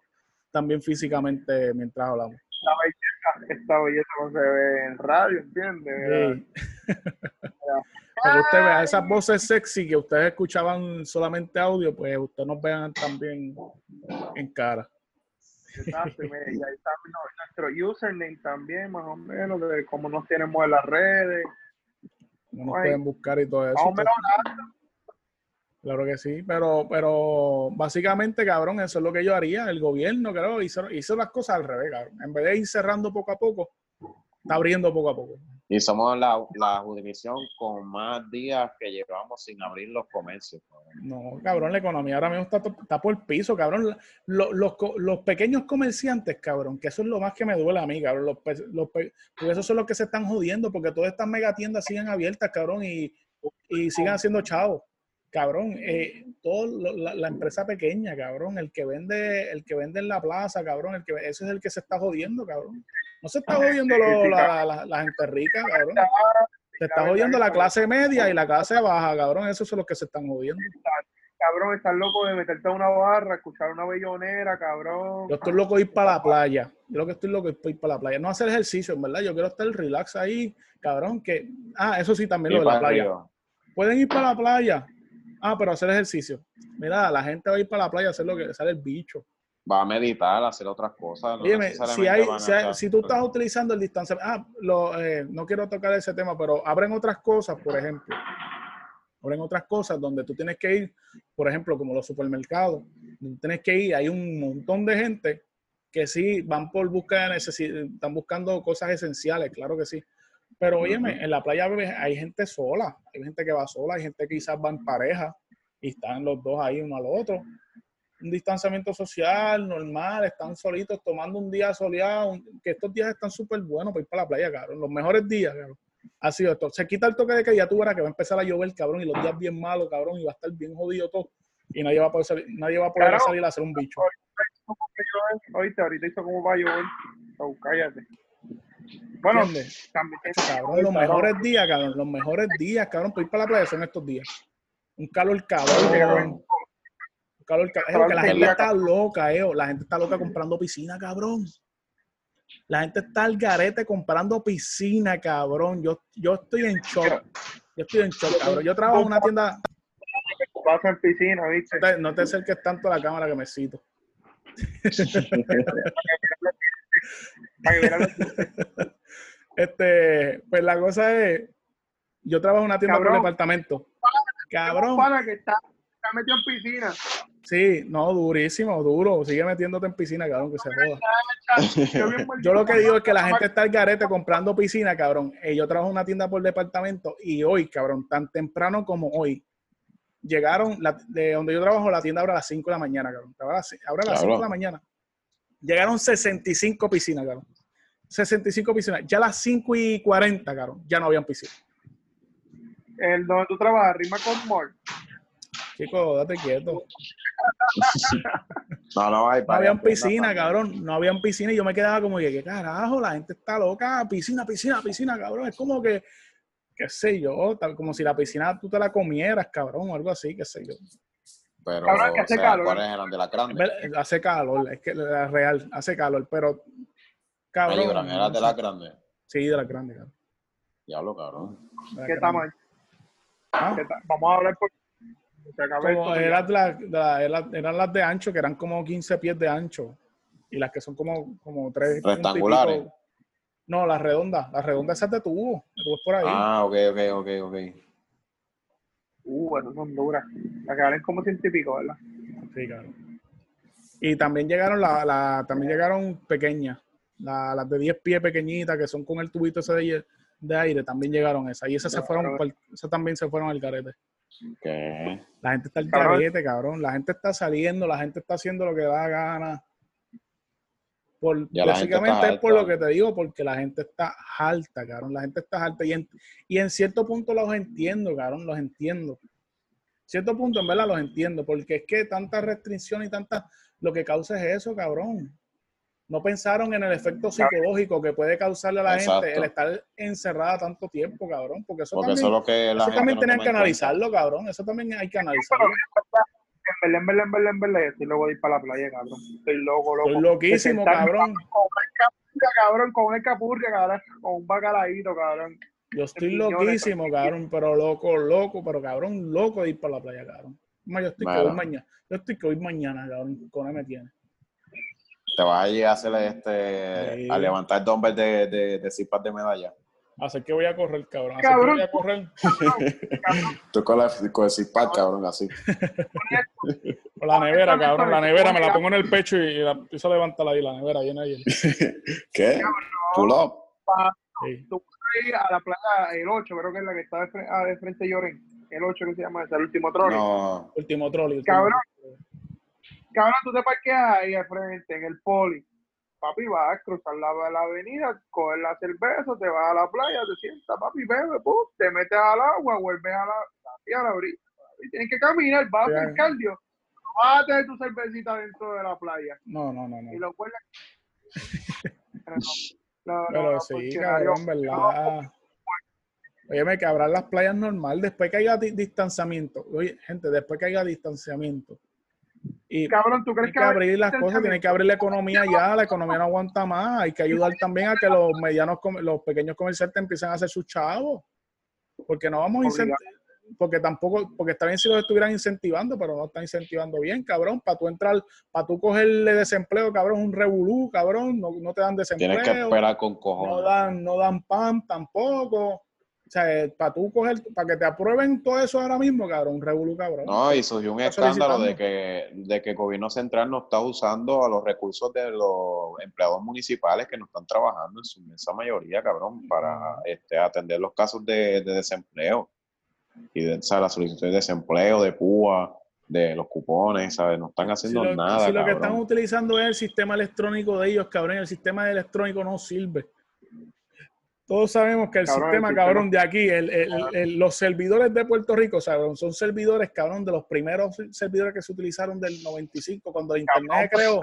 también físicamente mientras hablamos. Esta belleza, esta belleza no se ve en radio, ¿entiendes? Sí. Para que usted vea esas voces sexy que ustedes escuchaban solamente audio, pues ustedes nos vean también en cara. Exacto, y ahí está nuestro username también, más o menos, de cómo nos tenemos en las redes. No nos Ay. pueden buscar y todo eso. Más o menos. Claro que sí, pero, pero básicamente, cabrón, eso es lo que yo haría. El gobierno, creo, hizo, hizo las cosas al revés, cabrón. En vez de ir cerrando poco a poco, está abriendo poco a poco. Y somos la, la jurisdicción con más días que llevamos sin abrir los comercios. cabrón. No, cabrón, la economía ahora mismo está, está por el piso, cabrón. Lo- los, co- los pequeños comerciantes, cabrón, que eso es lo más que me duele a mí, cabrón. Los, pe- los porque esos son los que se están jodiendo, porque todas estas megatiendas siguen abiertas, cabrón, y, y siguen haciendo chavos. Cabrón, eh, todo lo- la, la empresa pequeña, cabrón, el que vende, el que vende en la plaza, cabrón, el que ese es el que se está jodiendo, cabrón. No se está jodiendo lo- la, la- la gente rica, cabrón. Se está jodiendo la clase media y la clase baja, cabrón. Esos son los que se están jodiendo. Cabrón, estás loco de meterte a una barra, escuchar una bellonera, cabrón. Yo estoy loco de ir para la playa. Yo lo que estoy loco es ir para la playa. No hacer ejercicio, en verdad. Yo quiero estar relax ahí, cabrón. Que... Ah, eso sí, también lo de la playa. Pueden ir para la playa. Ah, pero hacer ejercicio. Mira, la gente va a ir para la playa a hacer lo que sale el bicho. Va a meditar, a hacer otras cosas. no si, hay, si tú estás utilizando el distanciamiento, ah, lo, eh, no quiero tocar ese tema, pero abren otras cosas, por ejemplo. Abren otras cosas donde tú tienes que ir, por ejemplo, como los supermercados, donde tienes que ir, hay un montón de gente que sí van por busca de necesidad, están buscando cosas esenciales, claro que sí. Pero óyeme, en la playa hay gente sola, hay gente que va sola, hay gente que quizás va en pareja y están los dos ahí uno al otro un distanciamiento social normal, están solitos tomando un día soleado, que estos días están súper buenos para ir para la playa, cabrón. Los mejores días, cabrón. Ha sido esto. Se quita el toque de que ya tú verás que va a empezar a llover, cabrón, y los días bien malos, cabrón, y va a estar bien jodido todo. Y nadie va a poder salir, nadie va a poder Claro. salir a hacer un bicho. Oíste, ahorita hizo como va a llover. Oh, cállate. Bueno, también Cabrón, los mejores días, cabrón, los mejores días, cabrón, para ir para la playa son estos días. Un calor cabrón. Un calor cabrón. Que la gente está loca, eo. La gente está loca comprando piscina, cabrón. La gente está al garete comprando piscina, cabrón. Yo, yo estoy en shock. Yo estoy en shock, cabrón. Yo trabajo en una tienda. Pasa en piscina, ¿viste? No te, no te acerques tanto a la cámara que me cito. <laughs> <laughs> Para que vieran los- <laughs> Este, pues la cosa es, yo trabajo en una tienda por departamento. Cabrón. pana que está, está metido en piscina. Sí, no, durísimo, duro. Sigue metiéndote en piscina, cabrón, que se joda. <laughs> Yo, lo que digo es que la gente está al garete comprando piscina, cabrón. Eh, yo trabajo en una tienda por departamento y hoy, cabrón, tan temprano como hoy, llegaron, la- de donde yo trabajo, la tienda abre a las 5 de la mañana, cabrón. Abre a las, abre a las 5 Diablo. de la mañana. Llegaron 65 piscinas, cabrón. 65 piscinas. Ya a las 5 y 40, cabrón, ya no habían piscina. El donde tú trabajas, rima con mall. Chico, date quieto. <laughs> No, no hay No habían piscina, cabrón. No habían piscina y yo me quedaba como que, ¿qué carajo? La gente está loca. Piscina, piscina, piscina, cabrón. Es como que, qué sé yo, tal, como si la piscina tú te la comieras, cabrón, o algo así, qué sé yo. Pero, Cabrón, es que hace o sea, calor. ¿cuáles eran de la grande? Ve- Hace calor, es que la real, hace calor, pero cabrón. Cabrón, era de la grande. Sí, de la grande, cabrón. Diablo, cabrón. ¿Qué tamaño? Ah, ¿Qué ta- Vamos a hablar por. Como eran, de la- de la- eran- eran las de ancho, que eran como 15 pies de ancho. Y las que son como, como 3 Rectangulares. No, las redondas. Las redondas esas de tubo. De tubo por ahí. Ah, ok, ok, ok, ok. Uh, bueno, son duras. Las que valen como ciento y pico, ¿verdad? Sí, claro. Y también llegaron la, la- también llegaron pequeñas, la- las de 10 pies pequeñitas que son con el tubito ese de, de aire, también llegaron esas. Y esas se fueron, esas también se fueron al garete. ¿Qué? La gente está al Cabrón. garete, cabrón. La gente está saliendo, la gente está haciendo lo que da gana. Por, básicamente es por lo que te digo, porque la gente está alta, cabrón. La gente está alta. Y en, y en cierto punto los entiendo, cabrón, los entiendo. Cierto punto, en verdad, los entiendo, porque es que tanta restricción y tanta. Lo que causa es eso, cabrón. No pensaron en el efecto psicológico que puede causarle a la Exacto. gente el estar encerrada tanto tiempo, cabrón. Porque eso Porque también, eso es lo que la eso gente también no que analizarlo, cabrón. Eso también hay que analizarlo. En verdad, en verdad, en verdad, en verdad, estoy loco de ir para la playa, cabrón. Estoy loco, loco. Estoy loquísimo, cabrón. Con cabrón, con una escapurria, cabrón, con un bacalaíto, cabrón. Yo estoy millones, loquísimo, cabrón, pero loco, loco, pero cabrón, loco de ir para la playa, cabrón. Yo estoy que voy mañana. Yo estoy que voy mañana, cabrón. Con él me tiene. Te vas a ir a hacerle este, Sí. a levantar dumbbells de, de, de zipas de medalla. Hacer que voy a correr, cabrón. Hacer Cabrón. que voy a correr. Tú con, la, con el six-pack, cabrón, así. Con la nevera, cabrón. La nevera me la pongo en el pecho y la empiezo a levantar ahí. La nevera llena ahí. <laughs> ¿Qué? Pull up. Sí. Tú puedes ir a la playa el 8, creo que es la que está de, fre- ah, de frente a Lloren. El 8 que se llama, ese, el último trolley. No. Último trolley. último- Cabrón. Cabrón, tú te parqueas ahí al frente, en el poli. Papi, vas a cruzar la, la avenida, coges la cerveza, te vas a la playa, te sientas, papi, bebe, pum, te metes al agua, vuelves a la, papi, a la orilla. Papi, Tienes que caminar, vas a hacer cardio. No vas a tener tu cervecita dentro de la playa. No, no, no, no. Y lo vuelves. Pero <laughs> no, Pero no, sí, cabrón, ¿verdad? Oye, que abran las playas normal, después que haya di- distanciamiento. Oye, gente, después que haya distanciamiento. Y Cabrón, ¿tú hay que que abrir las cosas, tiene que abrir la economía ya, la economía no aguanta más. Hay que ayudar también a que los medianos, com- los pequeños comerciantes empiecen a hacer sus chavos. Porque no vamos a incentivar, porque tampoco, porque está bien si los estuvieran incentivando, pero no están incentivando bien, cabrón. Para tú entrar, para tú cogerle desempleo, cabrón, un revolú, cabrón, no, no te dan desempleo. Tienes que esperar con no cojones. dan, no dan pan tampoco. O sea, para tú coger, para que te aprueben todo eso ahora mismo, cabrón, revolú, cabrón. No, y surgió un escándalo de que, de que el gobierno central no está usando a los recursos de los empleados municipales que no están trabajando en su inmensa mayoría, cabrón, para este, atender los casos de, de desempleo y de o sea, la solicitud de desempleo, de púa, de los cupones, ¿sabes? No están si haciendo lo, nada, si lo que están utilizando es el sistema electrónico de ellos, cabrón, el sistema electrónico no sirve. Todos sabemos que el Cabrón, el sistema, sistema- cabrón, de aquí, el- el- el- los servidores de Puerto Rico, son servidores, cabrón, de los primeros servidores que se utilizaron del 95, cuando el Internet se creó,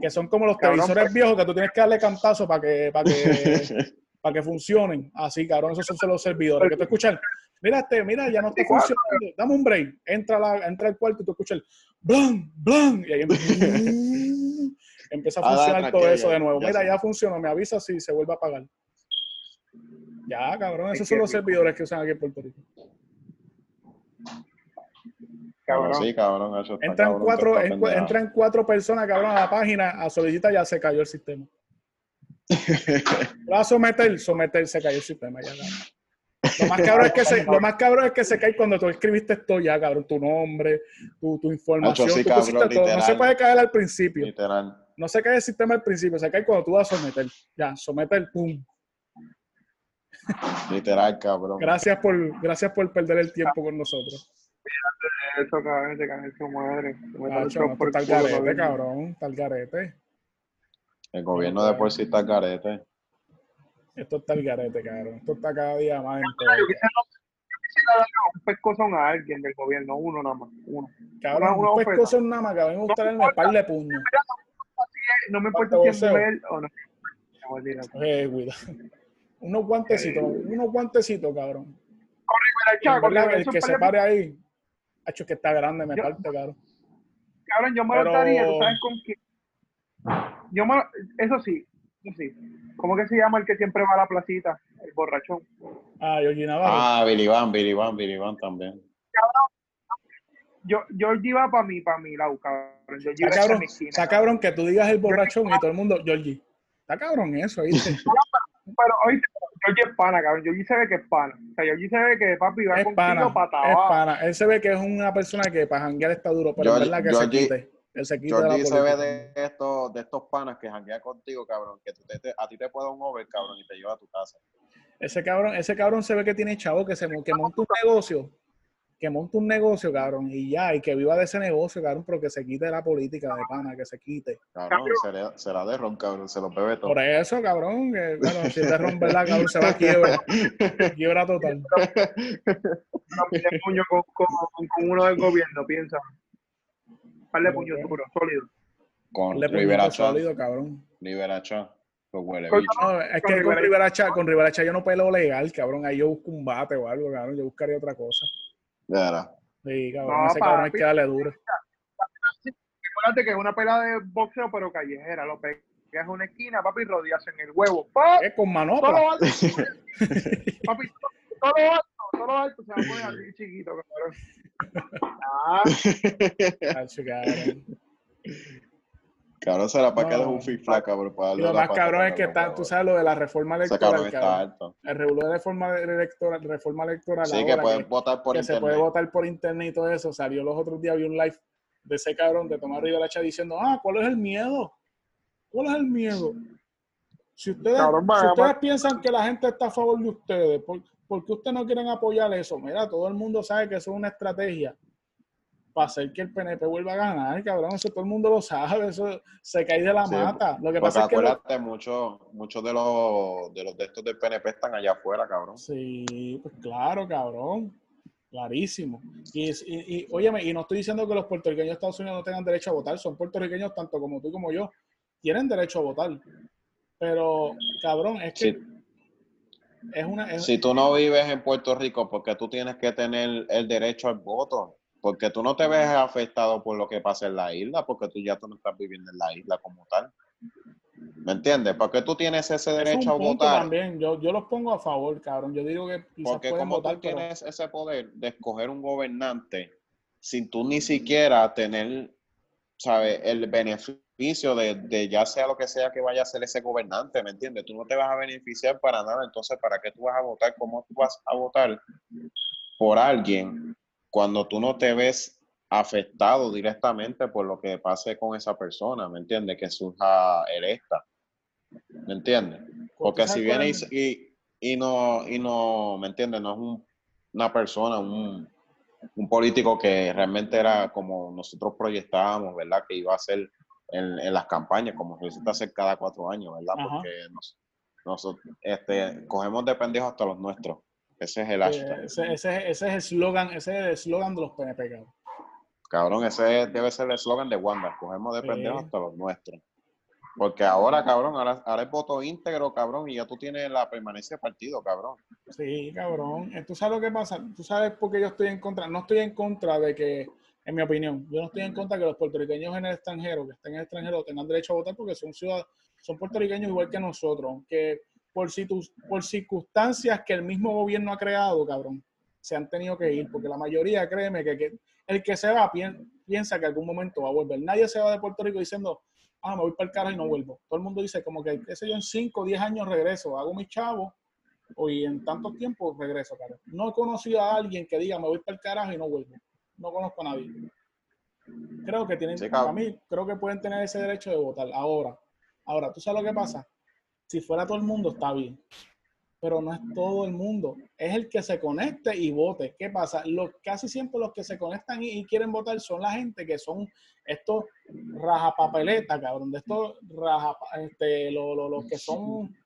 que son como los Cabrón, televisores viejos que tú tienes que darle cantazo para que, para que, <laughs> para que funcionen. Así, cabrón, esos son los servidores. Que tú escuchas, mira, este, mira, ya no está funcionando. Dame un break. Entra, la, entra al cuarto y tú escuchas el blan, blan. Y ahí em- <laughs> <laughs> empieza a Ah, funcionar todo eso de nuevo. Mira, ya funcionó. Me avisa si se vuelve a apagar. Ya, cabrón, esos Es son los servidores que usan aquí en Puerto Rico. Cabrón. Sí, cabrón, eso está Entran cabrón, cuatro, en- entran cuatro personas, cabrón, a la página a solicitar, ya se cayó el sistema. <laughs> Va a someter, someter, se cayó el sistema, ya. Lo más cabrón es que se, lo más cabrón es que se cae cuando tú escribiste esto ya, cabrón, tu nombre, tu, tu información, sí, tú cabrón, pusiste todo. No se literal. puede caer al principio. Literal. No se cae el sistema al principio, se cae cuando tú vas a someter. Ya, someter, pum. Literal, cabrón. Gracias por, gracias por perder el tiempo con nosotros. Eso, cabrón, se cae su madre. El el el culo, garete, cabrón. el garete. El gobierno de por sí está al garete. Esto está el garete, cabrón. Esto está cada día más en Yo todo. quisiera, yo quisiera darle un pescozón a alguien del gobierno, uno nada más, uno. Cabrón, una un pescozo nada más, cabrón. Me gusta darle un par de puños. No me importa ¿Cuánto si es mujer o no. Eh, cuidado. Unos guantecitos, unos guantecitos, cabrón. Mira, En Chaco, verdad, el que se pare ahí, hecho que está grande, me Yo- parte, cabrón. Cabrón, yo me Pero- lo daría, ¿tú sabes con quién? Yo me lo- eso sí, eso sí. ¿Cómo que se llama el que siempre va a la placita? El borrachón. Ah, Georgie Navarro. Ah, Billy Van, Billy Van, Billy Van también. Yo, Georgie va para mí, para mi lado, cabrón. Georgie está cabrón, mi esquina, está cabrón que tú digas el borrachón y todo el mundo, Georgie. Está cabrón eso, ¿viste? <laughs> Pero oíste, Georgie es pana, cabrón. Georgie se ve que es pana. O sea, Georgie se ve que papi va Es contigo pana, para es pana. Él se ve que es una persona que para janguear está duro, pero es Georgie- verdad que se Georgie- quite. Él se quita de la Georgie se ve de estos, de estos panas que janguea contigo, cabrón, que tú te- te- a ti te puede un over, cabrón, y te lleva a tu casa. Ese cabrón, ese cabrón se ve que tiene chavo que se que monta un negocio, que monta un negocio, cabrón, y ya, y que viva de ese negocio, cabrón, pero que se quite de la política de pana, que se quite. Cabrón, será, será de ron, cabrón, se los bebe todo. Por eso, cabrón, que bueno, si es de ron, ¿verdad, cabrón? Se va a quiebra, quiebra total. Puño con, con, con uno del gobierno, piensa. Darle puño duro, sólido. Con Le Chat, sólido, cabrón. Los huele Con- bicho. No, es Con que con Rivera- Rivera con Rivera Chat yo no peleo legal, cabrón. Ahí yo busco un bate o algo, cabrón. Yo buscaría otra cosa. Verá. Sí, cabrón. No, ese cabrón hay que darle duro. Acuérdate que es una pelea de boxeo, pero callejera. Lo pegas en una esquina, papi, rodillas en el huevo. Es con Todo manopla. lo alto, <laughs> papi, todo lo alto, todo lo alto se va a poner así chiquito, cabrón. <laughs> Ah, cabrón. Se la para que No. es un fifla, cabrón. para Y darle lo más cabrón es que está, tú sabes lo de la reforma Ese electoral, está cabrón. alto. El regular de reforma electoral, reforma electoral Sí, que pueden votar por que se internet. puede votar por internet y todo eso. Salió los otros días, vi un live de ese cabrón de Tomás Rivera Chá diciendo, ah, ¿cuál es el miedo? ¿Cuál es el miedo? Si ustedes, Cabrón, si ustedes piensan que la gente está a favor de ustedes, ¿por, por qué ustedes no quieren apoyar eso? Mira, todo el mundo sabe que eso es una estrategia para hacer que el PNP vuelva a ganar, cabrón. Eso todo el mundo lo sabe, eso se cae de la Sí, mata. Lo que Porque pasa es que... lo- acuérdate, muchos de los de los de estos del PNP están allá afuera, cabrón. Sí, pues claro, cabrón. Clarísimo. Y, y, y, óyeme, y no estoy diciendo que los puertorriqueños de Estados Unidos no tengan derecho a votar, son puertorriqueños tanto como tú como yo. Tienen derecho a votar. Pero, cabrón, es que Sí. es una. es- Si tú no vives en Puerto Rico, porque tú tienes que tener el derecho al voto, porque tú no te ves afectado por lo que pasa en la isla, porque tú ya tú no estás viviendo en la isla como tal. ¿Me entiendes? Porque tú tienes ese es un derecho a votar. también. Yo, yo los pongo a favor, cabrón. Yo digo que quizás Porque como votar, tú pero tienes ese poder de escoger un gobernante sin tú ni siquiera tener, ¿sabes? El beneficio de, de ya sea lo que sea que vaya a ser ese gobernante, ¿me entiendes? Tú no te vas a beneficiar para nada, entonces ¿para qué tú vas a votar? ¿Cómo tú vas a votar por alguien cuando tú no te ves afectado directamente por lo que pase con esa persona, ¿me entiendes? Que surja electa, ¿me entiendes? Porque ¿tú si viene y, y, y no, y no, ¿me entiendes? No es un- una persona, un, un político que realmente era como nosotros proyectábamos, ¿verdad? Que iba a ser en, en las campañas, como se necesita hacer cada cuatro años, ¿verdad? Ajá. Porque nos, nosotros este, cogemos de pendejos hasta los nuestros. Ese es el hashtag. ese, ese, ese es el slogan, ese es el eslogan de los PNP, cabrón. Cabrón, ese debe ser el eslogan de Wanda. Cogemos de pendejos hasta los nuestros. Porque ahora, cabrón, ahora, ahora es voto íntegro, cabrón, y ya tú tienes la permanencia de partido, cabrón. Sí, cabrón. ¿Tú sabes lo que pasa? ¿Tú sabes por qué yo estoy en contra? No estoy en contra de que, en mi opinión, yo no estoy en contra de que los puertorriqueños en el extranjero, que estén en el extranjero, tengan derecho a votar porque son ciudadanos, son puertorriqueños igual que nosotros, aunque por, situ- por circunstancias que el mismo gobierno ha creado, cabrón, se han tenido que ir, porque la mayoría, créeme, que, que el que se va pien- piensa que algún momento va a volver. Nadie se va de Puerto Rico diciendo, ah, me voy para el carro y no vuelvo. Todo el mundo dice como que, qué sé yo, en 5 o 10 años regreso, hago mi chavo y en tanto tiempo regreso, cabrón. No he conocido a alguien que diga, me voy para el carajo y no vuelvo. No conozco a nadie. Creo que tienen, Sí, para mí, creo que pueden tener ese derecho de votar. Ahora, ahora, ¿tú sabes lo que pasa? Si fuera todo el mundo, está bien. Pero no es todo el mundo. Es el que se conecte y vote. ¿Qué pasa? Los, casi siempre los que se conectan y, y quieren votar son la gente que son estos rajapapeletas, cabrón. De estos raja, este, lo- lo- los que son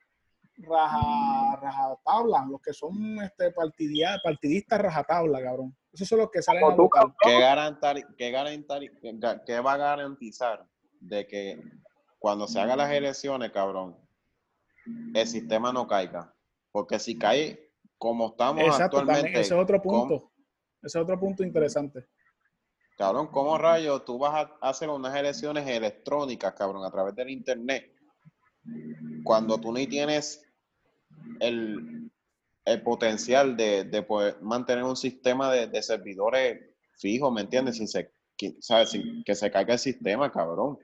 raja, rajatabla, los que son este, partidia- partidistas rajatabla, cabrón. Esos son los que salen a votar. ¿Qué, garantar, qué, garantar, qué va a garantizar de que cuando se hagan las elecciones, cabrón, el sistema no caiga? Porque si cae como estamos Exacto, también. actualmente, Ese es otro ¿cómo- punto. Ese es otro punto interesante. cabrón, ¿cómo rayos tú vas a hacer unas elecciones electrónicas, cabrón, a través del internet? Cuando tú ni tienes el, el potencial de, de poder mantener un sistema de, de servidores fijos, ¿me entiendes? Sin se, que, ¿sabes? Sin que se caiga el sistema, cabrón.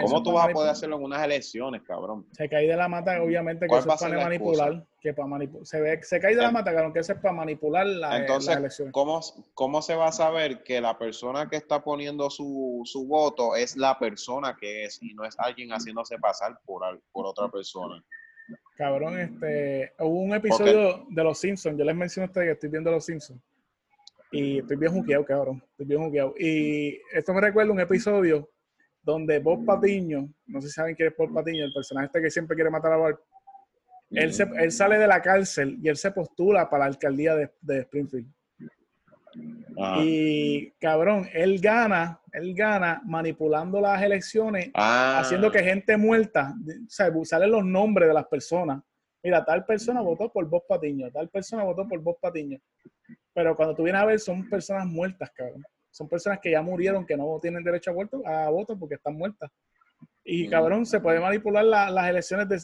¿Cómo tú vas a poder hacerlo en unas elecciones, cabrón? Se cae de la mata, obviamente, que ¿Cuál eso es para la manipular. Que para manipu- se, ve, se cae de la mata, cabrón, que eso es para manipular la, Entonces, las elecciones. ¿cómo, ¿cómo se va a saber que la persona que está poniendo su, su voto es la persona que es y no es alguien haciéndose pasar por, por otra persona? Cabrón, este, hubo un episodio de Los Simpsons, yo les mencioné a ustedes que estoy viendo Los Simpsons. Y estoy bien juqueado, cabrón. Estoy bien juqueado. Y esto me recuerda un episodio donde Bob Patiño, no sé si saben quién es Bob Patiño, el personaje este que siempre quiere matar a Bart, él, se- él sale de la cárcel y él se postula para la alcaldía de, de Springfield. Ajá. Y cabrón, él gana, él gana manipulando las elecciones Ah, haciendo que gente muerta, o sea, salen los nombres de las personas. Mira, tal persona votó por Bob Patiño, tal persona votó por Bob Patiño. Pero cuando tú vienes a ver, son personas muertas, cabrón. Son personas que ya murieron, que no tienen derecho a voto, a voto porque están muertas. Y cabrón, se puede manipular la- las elecciones. De,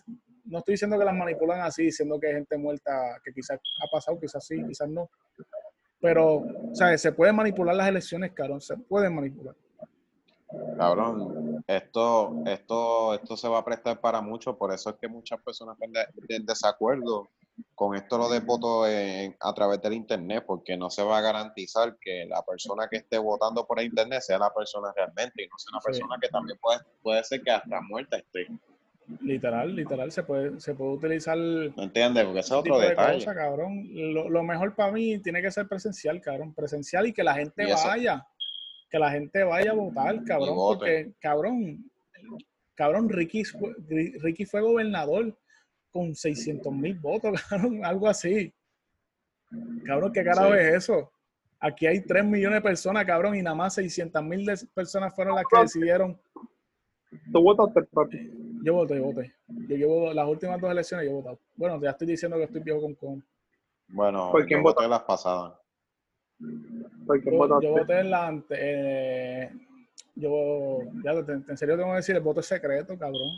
no estoy diciendo que las manipulan así, diciendo que hay gente muerta que quizás ha pasado, quizás sí, quizás no. Pero, o sea, se pueden manipular las elecciones, cabrón. Se pueden manipular. cabrón. esto, esto, esto se va a prestar para mucho, por eso es que muchas personas están en desacuerdo con esto lo de voto en- a través del internet, porque no se va a garantizar que la persona que esté votando por el internet sea la persona realmente y no sea una Sí. persona que también puede, puede ser que hasta muerta esté. Literal, literal, se puede, se puede utilizar ¿Me entiendes? Porque ese es otro de detalle. cabrón. Lo, lo mejor para mí tiene que ser presencial, cabrón. Presencial y que la gente vaya. Que la gente vaya a votar, cabrón. Porque, cabrón, cabrón, Ricky, Ricky fue gobernador con 600 mil votos, <laughs> cabrón. Algo así. Cabrón, ¿qué carajo Sí. es eso? Aquí hay 3 millones de personas, cabrón, y nada más 600 mil personas fueron las que decidieron. Tú votaste, papi. Yo voté, yo voté. Yo llevo las últimas dos elecciones, yo he votado. Bueno, ya estoy diciendo que estoy viejo con con. Bueno, ¿Por quién yo voté las pasadas. ¿Por quién Yo, votaste? yo voté en la ante, eh, yo, ya, te- en serio tengo que decir, el voto es secreto, cabrón.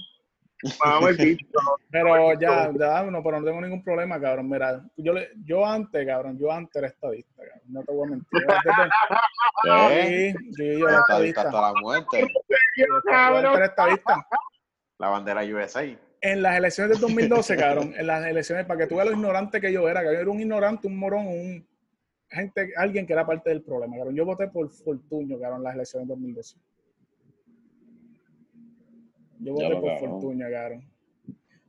Vamos, el <laughs> bicho. Pero ya, ya, no, pero no tengo ningún problema, cabrón. Mira, yo, le, yo antes, cabrón, yo antes era estadista, cabrón. No te voy a mentir. Yo antes ¿Qué? <laughs> sí, sí, yo era Estadista hasta la muerte. Yo antes era estadista. La bandera USA. En las elecciones del 2012, cabrón, en las elecciones, para que tú veas lo ignorante que yo era, que yo era un ignorante, un morón, un gente, alguien que era parte del problema, cabrón. Yo voté por Fortuño, cabrón, en las elecciones del 2012. Yo voté por cabrón. Fortuño, cabrón.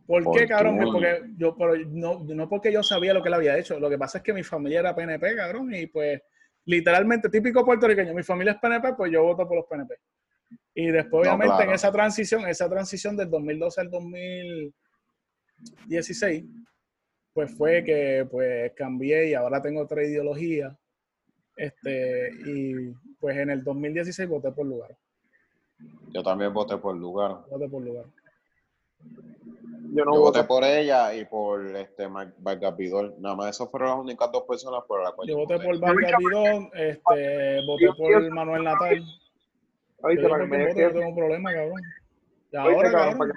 ¿Por qué, cabrón? Porque yo, pero no, no porque yo sabía lo que él había hecho. Lo que pasa es que mi familia era PNP, cabrón, y pues, literalmente, típico puertorriqueño, mi familia es PNP, pues yo voto por los PNP. Y después, No, obviamente, claro. en esa transición, esa transición del 2012 al 2016, pues fue que pues cambié y ahora tengo otra ideología. Este, y pues en el 2016 voté por lugar. Yo también voté por lugar. Voté por lugar. Yo no Yo voté por ella y por este Vargas. Nada más esas fueron las únicas dos personas por las cuales Yo voté por Vargas Vidón, este, voté por Manuel Natal. Oíste, Yo para que me voto, dejes. tengo problema, cabrón. Y ahora, cabrón,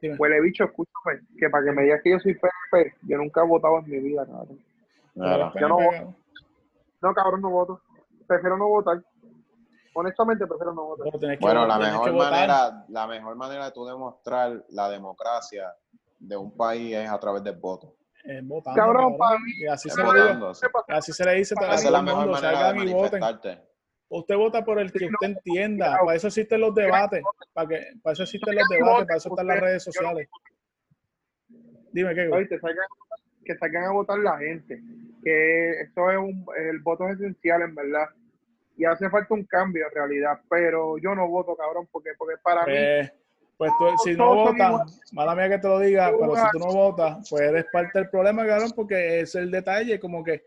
que-. Huele bicho, escúchame. Que para que me digas que yo soy PNP, yo nunca he votado en mi vida, cabrón. Yo no voto. No, cabrón, no voto. Prefiero no votar. Honestamente, prefiero no votar. Bueno, la mejor votar. manera, la mejor manera de tú demostrar la democracia de un país es a través del voto. Eh, votando, Cabrón, cabrón. para mí- Y así se sí. Así se le dice a Esa todo es la el mejor mundo, manera de salgan y voten. manifestarte. Usted vota por el que usted entienda. Para eso existen los debates. Para, que, para eso existen los debates. Para eso están las redes sociales. Dime, ¿qué? Salgan, que salgan a votar la gente. Que eso es un, el voto es esencial, en verdad. Y hace falta un cambio en realidad. Pero yo no voto, cabrón, porque, porque para mí. Pues, tú, si no votas, mala mía que te lo diga, pero si tú no votas, pues eres parte del problema, cabrón, porque es el detalle, como que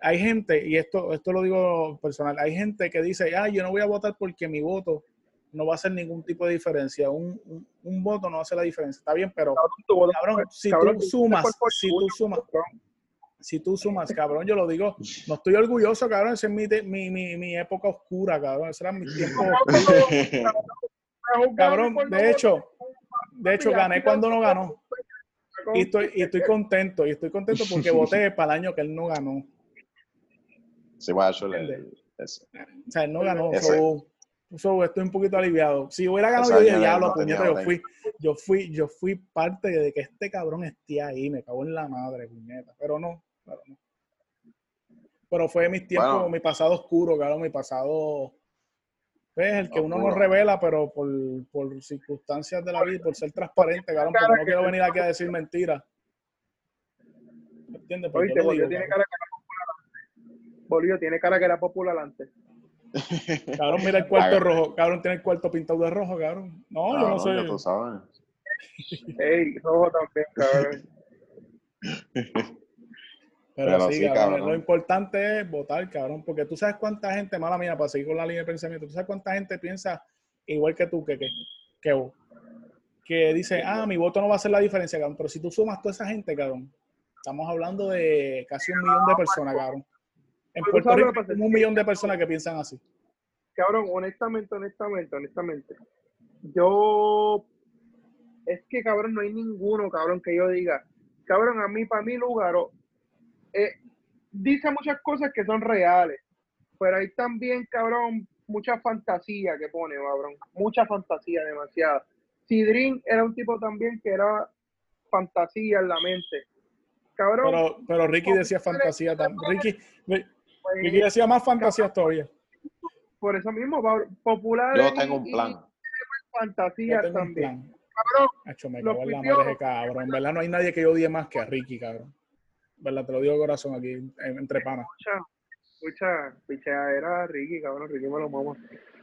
hay gente, y esto, esto lo digo personal, hay gente que dice, ah, yo no voy a votar porque mi voto no va a hacer ningún tipo de diferencia. Un, un, un voto no hace la diferencia. Está bien, pero Cabrón, cabrón, si cabrón, tú sumas, si tú sumas, cabrón. Si tú sumas, cabrón, yo lo digo, no estoy orgulloso, cabrón, esa es mi, mi, mi, mi época oscura, cabrón, ese era mi tiempo <laughs> Cabrón, de hecho, de hecho, gané cuando no ganó. Y estoy, y estoy contento, y estoy contento porque voté <laughs> para el año que él no ganó. Sí, bueno, eso le- eso. O sea, él no ganó. Ese- So, so, estoy un poquito aliviado. Si hubiera ganado, yo dije, diablo, puñeta, yo voto". fui, yo fui, yo fui parte de que este cabrón esté ahí, me cago en la madre, puñeta. Pero no, pero no. Pero fue mis tiempos, Bueno. mi pasado oscuro, cabrón, mi pasado. Pues el que uno no revela, pero por, por circunstancias de la vida, por ser transparente, cabrón, porque no quiero venir aquí a decir mentiras. ¿Entiendes? Oíste, yo Bolívar digo, tiene cara que era popular antes. Bolívar tiene cara que era popular antes. <laughs> Cabrón, mira el cuarto rojo. Cabrón, tiene el cuarto pintado de rojo, cabrón. No, yo no soy. ya tú sabes. Ey, rojo también, cabrón. <laughs> Pero, Pero sí, sí, cabrón, cabrón. lo importante es votar, cabrón, porque tú sabes cuánta gente, mala mía, para seguir con la línea de pensamiento, tú sabes cuánta gente piensa igual que tú, que, que, que vos, que dice, ah, mi voto no va a hacer la diferencia, cabrón, pero si tú sumas toda esa gente, cabrón, estamos hablando de casi un millón de personas, cabrón. En Pero Puerto ¿sabes lo Rico hay un millón de personas que piensan así. Cabrón, honestamente, honestamente, honestamente. Yo. Es que, cabrón, no hay ninguno, cabrón, que yo diga. Cabrón, a mí, para mí, Lugaro. Eh, dice muchas cosas que son reales. Pero hay también, cabrón, mucha fantasía que pone, cabrón. Mucha fantasía, demasiada. Sidrin era un tipo también que era fantasía en la mente. Cabrón. Pero, pero Ricky decía fantasía también. Ricky, Ricky decía más fantasía todavía. Por eso mismo, popular. Yo tengo un plan. Fantasía también. Cabrón. Hecho, me cago en la madre de cabrón. En verdad no hay nadie que odie más que a Ricky, cabrón. ¿Verdad? Te lo digo de corazón aquí, entre panas. Escucha, escucha, era Ricky, cabrón. Ricky me lo mamo.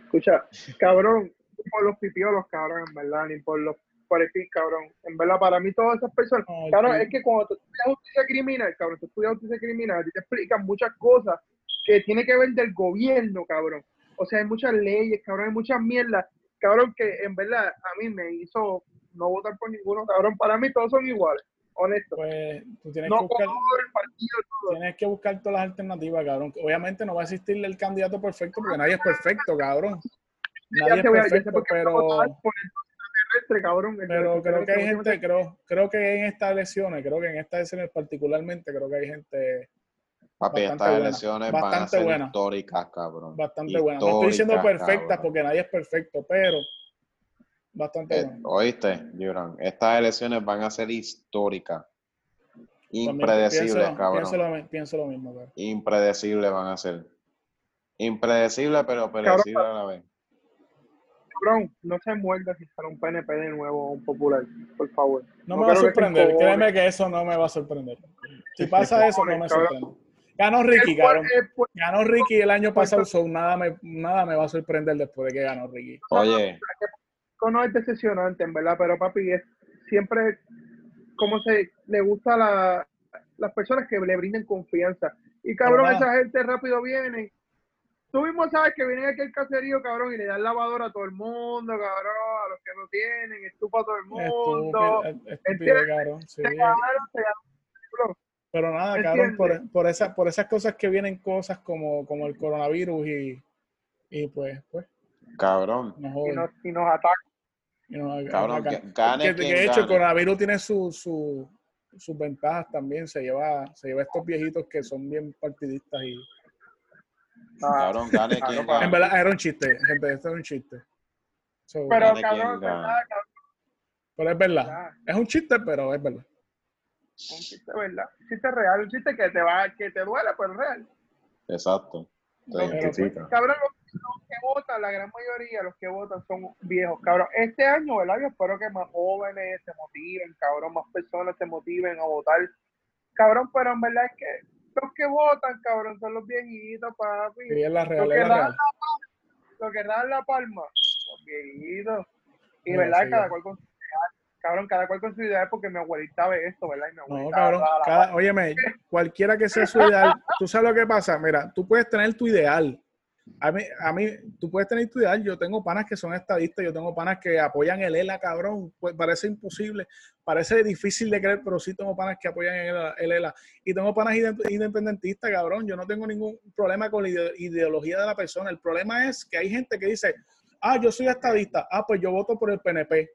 Escucha, cabrón, por los pipiolos, cabrón, en verdad, ni por los por el cabrón. En verdad, para mí todas esas personas, cabrón, es que cuando tú estudias justicia criminal, cabrón, tú estudias justicia criminal, te explican muchas cosas que tiene que ver del gobierno, cabrón. O sea, hay muchas leyes, cabrón, hay muchas mierdas, cabrón, que en verdad a mí me hizo no votar por ninguno, cabrón. Para mí todos son iguales, honesto. Pues tú tienes que buscar, tienes que buscar todas las alternativas, cabrón. Obviamente no va a existir el candidato perfecto porque nadie es perfecto, cabrón. Nadie es perfecto, pero cabrón. Pero creo que hay gente, creo, creo que en estas elecciones, creo que en estas elecciones particularmente, creo que hay gente. Papi, estas elecciones van a ser históricas, cabrón. Bastante buenas. No estoy diciendo perfectas porque nadie es perfecto, pero bastante eh, buenas. Oíste, Yuran, estas elecciones van a ser históricas. Impredecibles, cabrón. Pienso lo, mismo, cabrón. Impredecibles van a ser. Impredecibles, pero predecibles a la vez no se muerda si sale un PNP de nuevo un popular, por favor. No, me va a sorprender, créeme que eso no me va a sorprender. Si <laughs> pasa eso, no me sorprende. Ganó Ricky, ganó, ganó Ricky el año pasado, nada, me, nada me va a sorprender después de que ganó Ricky. Oye. No es decepcionante, en verdad, pero papi, es siempre como se le gusta a las personas que le brinden confianza. Y cabrón, esa gente rápido viene Tú mismo sabes que viene aquí el caserío, cabrón, y le dan lavadora a todo el mundo, cabrón, a los que no tienen, estupa a todo el mundo. Estúpido, cabrón, sí. Pero nada, cabrón, por, por, esa, por esas cosas que vienen cosas como, como el coronavirus y, y pues, pues. Cabrón. y, nos, y nos atacan. Y nos, cabrón, que, que, de hecho, el coronavirus tiene su, su, sus ventajas también. Se lleva, se lleva estos viejitos que son bien partidistas y Ah, cabrón, gane quien gane. En verdad, era un chiste, gente, esto es un chiste. pero cabrón, verdad, Pero es verdad. Es un chiste, pero es verdad. Un chiste, ¿verdad? Un chiste real, un chiste que te va, que te duele, pero es real. Exacto. Pues, cabrón, los, que votan, la gran mayoría, los que votan son viejos, cabrón. Este año, ¿verdad? Yo espero que más jóvenes se motiven, cabrón, más personas se motiven a votar. Cabrón, pero en verdad es que los que votan, cabrón, son los viejitos, papi. Sí, es la real, los que, dan la, los que dan la palma, los viejitos. Y verdad, cada cual con cabrón, cada cual con su idea porque mi abuelita ve esto, ¿verdad? Y mi abuelita no, cabrón, cada, óyeme, cualquiera que sea su ideal, <laughs> tú sabes lo que pasa, mira, tú puedes tener tu ideal, a mí, a mí, tú puedes tener tu ideal. Yo tengo panas que son estadistas, yo tengo panas que apoyan el ELA, cabrón. Pues parece imposible, parece difícil de creer, pero sí tengo panas que apoyan el, ELA. Y tengo panas independentistas, cabrón. Yo no tengo ningún problema con la ideología de la persona. El problema es que hay gente que dice, ah, yo soy estadista, ah, pues yo voto por el PNP.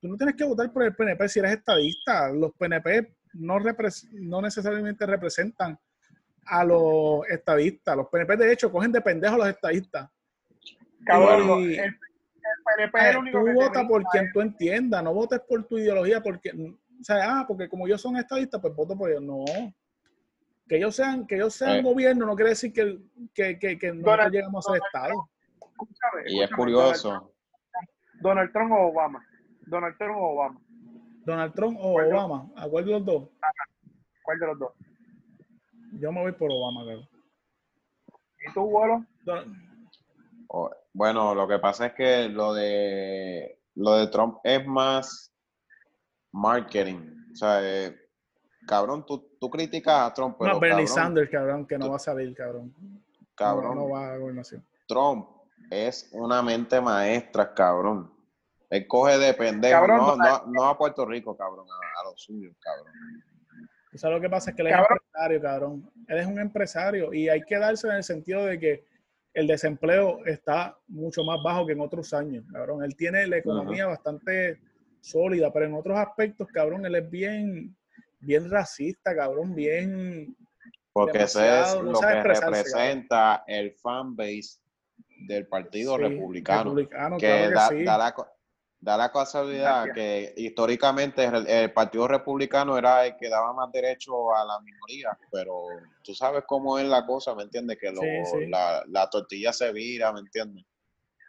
Tú no tienes que votar por el PNP si eres estadista. Los PNP no, no necesariamente representan a los estadistas. Los PNP, de hecho, cogen de pendejos a los estadistas. Cabrón, el, PNP es el eh, único tú votas por quien tú entiendas, no votes por tu ideología, porque, o sea, ah, porque como ellos son estadistas, pues voto por ellos. No. Que ellos sean, que ellos sean eh. gobierno no quiere decir que, que, que, que no llegamos a ser Estado. y es curioso. Donald Trump o Obama. Donald Trump o Obama. Donald Trump o Obama. ¿A cuál de los dos? ¿Cuál de los dos? Yo me voy por Obama, creo. ¿Y tú, Bolo? Bueno, lo que pasa es que lo de lo de Trump es más marketing. O sea, eh, cabrón, tú, tú, criticas a Trump, pero. No, Bernie Sanders, cabrón, que no va a salir, cabrón. Cabrón. No, va a gobernación. Trump es una mente maestra, cabrón. Él coge de pendejo, no, no, no, a Puerto Rico, cabrón, a, a los suyos, cabrón. O sea, lo que pasa es que él es empresario, cabrón. Él es un empresario y hay que darse en el sentido de que el desempleo está mucho más bajo que en otros años, cabrón. Él tiene la economía bastante sólida, pero en otros aspectos, cabrón, él es bien, bien racista, cabrón, bien... Porque ese es lo que representa el fanbase del Partido Sí, Republicano. republicano, que, claro que da, sí. da la, da la casualidad que históricamente el, el Partido Republicano era el que daba más derecho a la minoría, pero tú sabes cómo es la cosa, ¿me entiendes? Que lo- Sí, sí. La, la tortilla se vira, ¿me entiendes?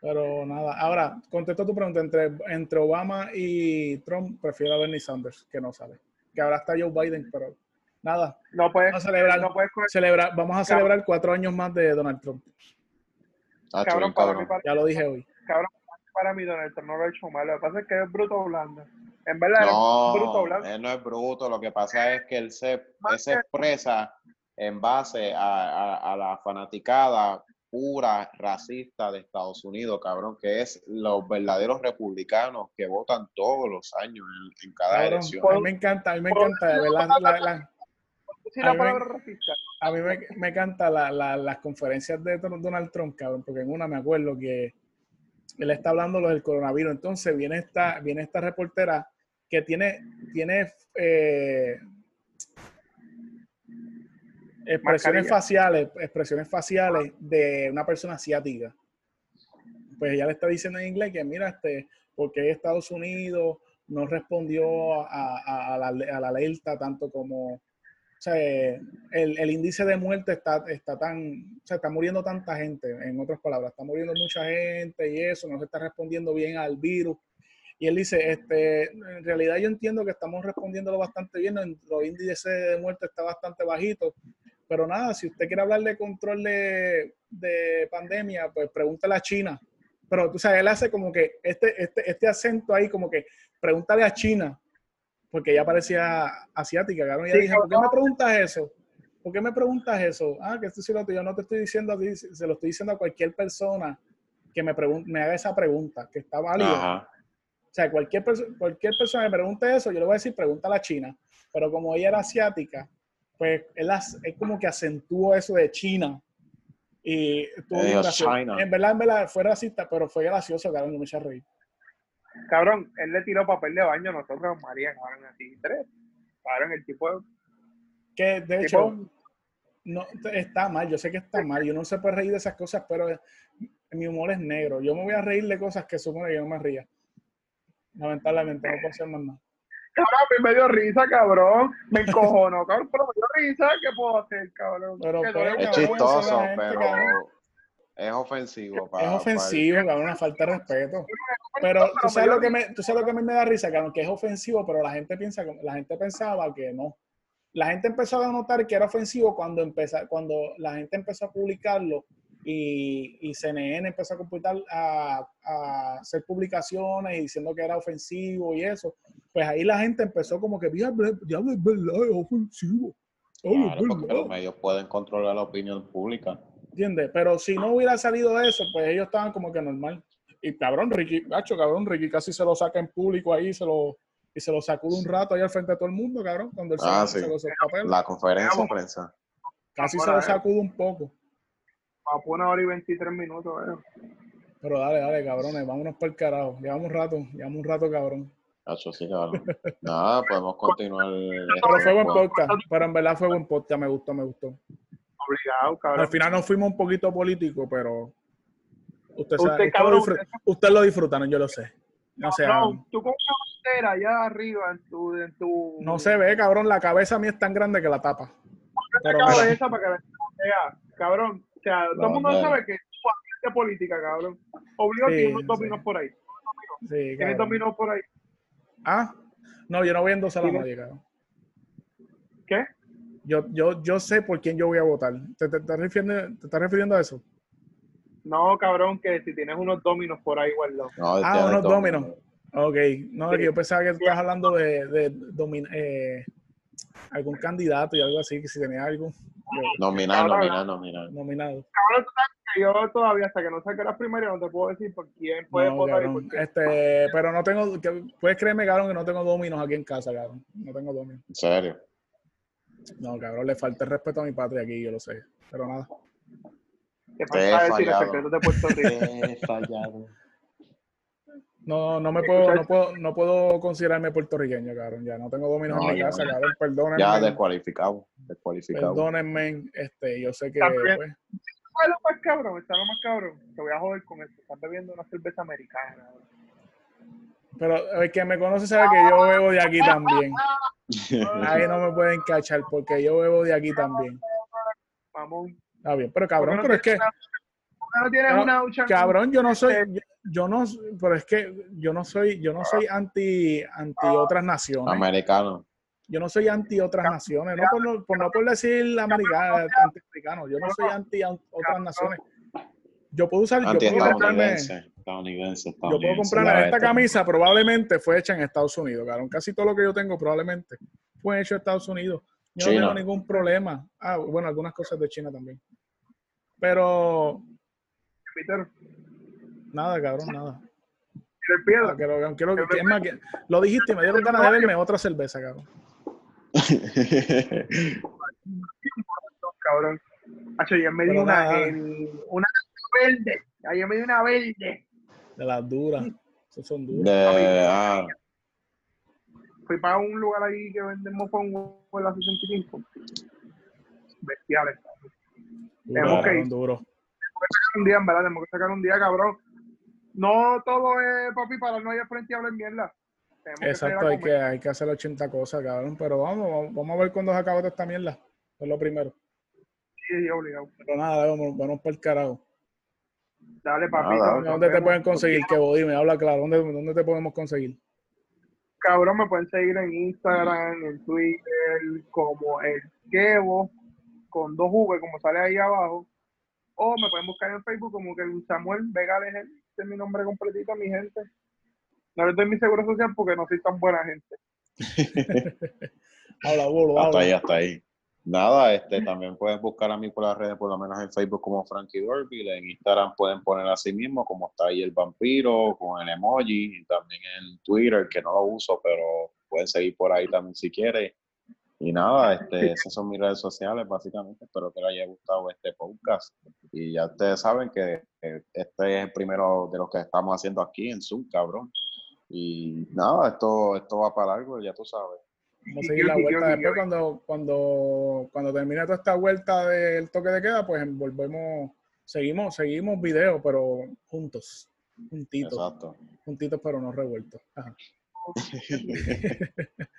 Pero nada, ahora, contesto tu pregunta. Entre, entre Obama y Trump, prefiero a Bernie Sanders, que no sale. Que ahora está Joe Biden, pero nada. No puedes, Vamos a celebrar. no puedes coger- Celebra, vamos a celebrar cuatro años más de Donald Trump. Tacho, cabrón, para Ya lo dije hoy. cabrón, para mí Donald Trump no lo ha hecho mal. Lo que pasa es que es bruto blando. En verdad, es bruto No, blando. él no es bruto, lo que pasa es que él se, él expresa en base a, a- a la fanaticada pura racista de Estados Unidos, cabrón, que es los verdaderos republicanos que votan todos los años en, en cada Cabrón, elección. a mí me encanta, a mí me encanta a mí me- palabra racista. a mí me, me encanta la- la- las conferencias de Don- Donald Trump, cabrón, porque en una me acuerdo que él está hablando lo del coronavirus. Entonces viene esta, viene esta reportera que tiene, tiene eh, expresiones Mascarilla. faciales, expresiones faciales de una persona asiática. Pues ella le está diciendo en inglés que mira, este, porque Estados Unidos no respondió a, a- a la, a la alerta tanto como o sea, el, el índice de muerte está, está tan, o sea, está muriendo tanta gente, en otras palabras, está muriendo mucha gente y eso, no se está respondiendo bien al virus. Y él dice, este, en realidad yo entiendo que estamos respondiéndolo bastante bien, nuestro índice de muerte está bastante bajito, pero nada, si usted quiere hablar de control de, de pandemia, pues pregúntale a China. Pero tú sabes, él hace como que este, este, este acento ahí, como que pregúntale a China, porque ella parecía asiática, cabrón. Y ella Sí, dije, ¿por qué me preguntas eso? ¿Por qué me preguntas eso? Ah, que esto sí lo yo no te estoy diciendo a ti, se lo estoy diciendo a cualquier persona que me, me haga esa pregunta, que está válido. Ajá. O sea, cualquier, perso- cualquier persona que me pregunte eso, yo le voy a decir, pregunta a la China. Pero como ella era asiática, pues él, as- él como que acentuó eso de China. Y estuvo gracioso. China. En verdad, en verdad, fue racista, pero fue gracioso, cabrón, yo me eché a reír. Cabrón, él le tiró papel de baño a nosotros, María, cabrón, así, tres. Cabrón, el tipo, Que de hecho, tipo no está mal, yo sé que está mal, yo no se puede reír de esas cosas, pero mi humor es negro. Yo me voy a reír de cosas que supone que yo no me ría. Lamentablemente, no puedo hacer más nada. cabrón, a mí me dio risa, cabrón. Me encojonó, cabrón, pero me dio risa. ¿Qué puedo hacer, cabrón? Pero, pues, Es cabrón, chistoso, gente, pero cabrón. es ofensivo. pa- Es ofensivo, cabrón, una falta de respeto. <laughs> Pero tú sabes lo que me, tú sabes lo que a mí me da risa, que es ofensivo, pero la gente piensa, que- la gente pensaba que no. La gente empezó a notar que era ofensivo cuando empezó, cuando la gente empezó a publicarlo y, y CNN empezó a, computar, a, a hacer publicaciones y diciendo que era ofensivo y eso. Pues ahí la gente empezó como que, diablo, diablo, es verdad, es ofensivo. Es Claro, porque verdad". los medios pueden controlar la opinión pública. ¿Entiendes? Pero si no hubiera salido eso, pues ellos estaban como que normal. Y cabrón, Ricky, gacho, cabrón, Ricky casi se lo saca en público ahí se lo, y se lo sacude un rato ahí al frente de todo el mundo, cabrón, cuando él se- Ah, se, sí. el papel. La conferencia de prensa. Casi se lo eh. sacude un poco. Va por una hora y 23 minutos, eh. Pero dale, dale, cabrones, vámonos por el carajo. Llevamos un rato, llevamos un rato, cabrón. Cacho, sí, cabrón. Nada, podemos continuar. Pero fue buen Bueno, podcast, pero en verdad fue buen podcast, me gustó, me gustó. Obligado, cabrón. Al final nos fuimos un poquito político, pero usted, Usted, sabe, usted, cabrón, lo, disfruta, usted lo yo lo sé. O sea, No, tú con una bandera allá arriba en tu... En tu no se ve, cabrón, la cabeza mía es tan grande que la tapa. Pero cabeza para que la cabrón. O sea, todo el mundo sabe que tú de política, cabrón. Obligado Sí, tiene unos sí. dominos por ahí. sí, Tiene dominos por ahí. Ah, no, yo no voy a endosar a nadie, cabrón. ¿Qué? Yo, yo, yo sé por quién yo voy a votar. ¿Te, te, estás refiriendo, ¿Te estás refiriendo a eso? No, cabrón, que si tienes unos dominos por ahí guardados. no, Ah, unos todo. dominos. Ok, no, que yo pensaba que tú estabas hablando de, de domin- eh, algún candidato y algo así, que si tenía algo Ahora- nominar, nominar. nominado. Cabrón, tú sabes que yo todavía, hasta que no saque las primarias, no te puedo decir por quién puede No, votar y por qué. este, pero no tengo, puedes creerme, cabrón, que no tengo dominos aquí en casa, cabrón. No tengo dominos. En serio. No, cabrón, le falta el respeto a mi patria aquí, yo lo sé. Pero nada. Te falta decir los fallado. secretos de Puerto Rico. No, no me puedo, no puedo, no puedo considerarme puertorriqueño, cabrón. Ya no tengo dominos No, en mi ya, casa, ya. cabrón. Perdónenme. Ya descualificado. Descualificado. Perdónenme. Este, yo sé que También. pues, ¿Sabes lo más cabrón? ¿Sabes lo más cabrón? Te voy a joder con esto. Estás bebiendo una cerveza americana. Pero el que me conoce sabe que yo bebo de aquí también. <laughs> Ahí no me pueden cachar porque yo bebo de aquí también. Mamón. Está bien, pero cabrón, ¿Por qué pero es que, tienes una- ¿por qué no tienes no, una ducha? cabrón, yo no soy, yo, yo no, pero es que yo no soy, yo no soy anti, anti otras naciones. Americano. Yo no soy anti otras naciones, no por, no- por, no por decir americano, anti-americano, yo no soy anti an- otras naciones. Yo puedo usar, yo puedo comprarme, Anti-estadounidense. Estadounidense. yo puedo estadounidense, comprarme la esta camisa, probablemente fue hecha en Estados Unidos, cabrón. Casi todo lo que yo tengo probablemente fue hecho en Estados Unidos. Yo no China. tengo ningún problema. Ah, bueno, algunas cosas de China también. Pero Peter, nada, cabrón, nada. el piedra. Ah, quiero- quiero- es más, que- lo dijiste y me dieron ganas de verme otra cerveza, cabrón. cabrón. Hacho, ayer me dio Pero una, una verde. Ayer me dio una verde. De las duras. Esos son duras. De, ah, Fui para un lugar ahí que venden mofongo en la 65. Bestiales. Tenemos que ir. duro. Un día, en verdad, tenemos que sacar un día, cabrón. No todo es papi para no ir al frente y hablar mierda. Tenemos que Exacto, hay que, hay que hacer 80 cosas, cabrón. Pero vamos, vamos, a ver cuándo se acaba toda esta mierda. Es lo primero. Sí, obligado. Pero nada, vamos, vamos para el carajo. Dale, papi. Nada. cabrón, ¿Dónde te pueden conseguir? Que dime, habla claro. ¿Dónde, ¿Dónde te podemos conseguir? Cabrón, me pueden seguir en Instagram, en Twitter, como el Kevo, con dos V, como sale ahí abajo. O me pueden buscar en Facebook como que el Samuel Vega Lejer. Ese es mi nombre completito, mi gente. No les doy mi seguro social porque no soy tan buena gente. <laughs> Habla, bolo, hasta ahí, hasta ahí. Nada, este, también pueden buscar a mí por las redes, por lo menos en Facebook como Frankie Dorville, en Instagram pueden poner así mismo, como está ahí el vampiro, con el emoji, y también en Twitter, que no lo uso, pero pueden seguir por ahí también si quieren. Y nada, <laughs> este, esas son mis redes sociales, básicamente. Espero que les haya gustado este podcast. Y ya ustedes saben que este es el primero de los que estamos haciendo aquí en Zoom, cabrón. Y nada, esto, esto va para algo, ya tú sabes. Vamos a seguir la vuelta. Después, cuando, cuando, cuando termine toda esta vuelta del toque de queda, pues volvemos, seguimos, seguimos videos, pero juntos, juntitos, Exacto. juntitos, pero no revueltos. Ajá. <laughs> <laughs>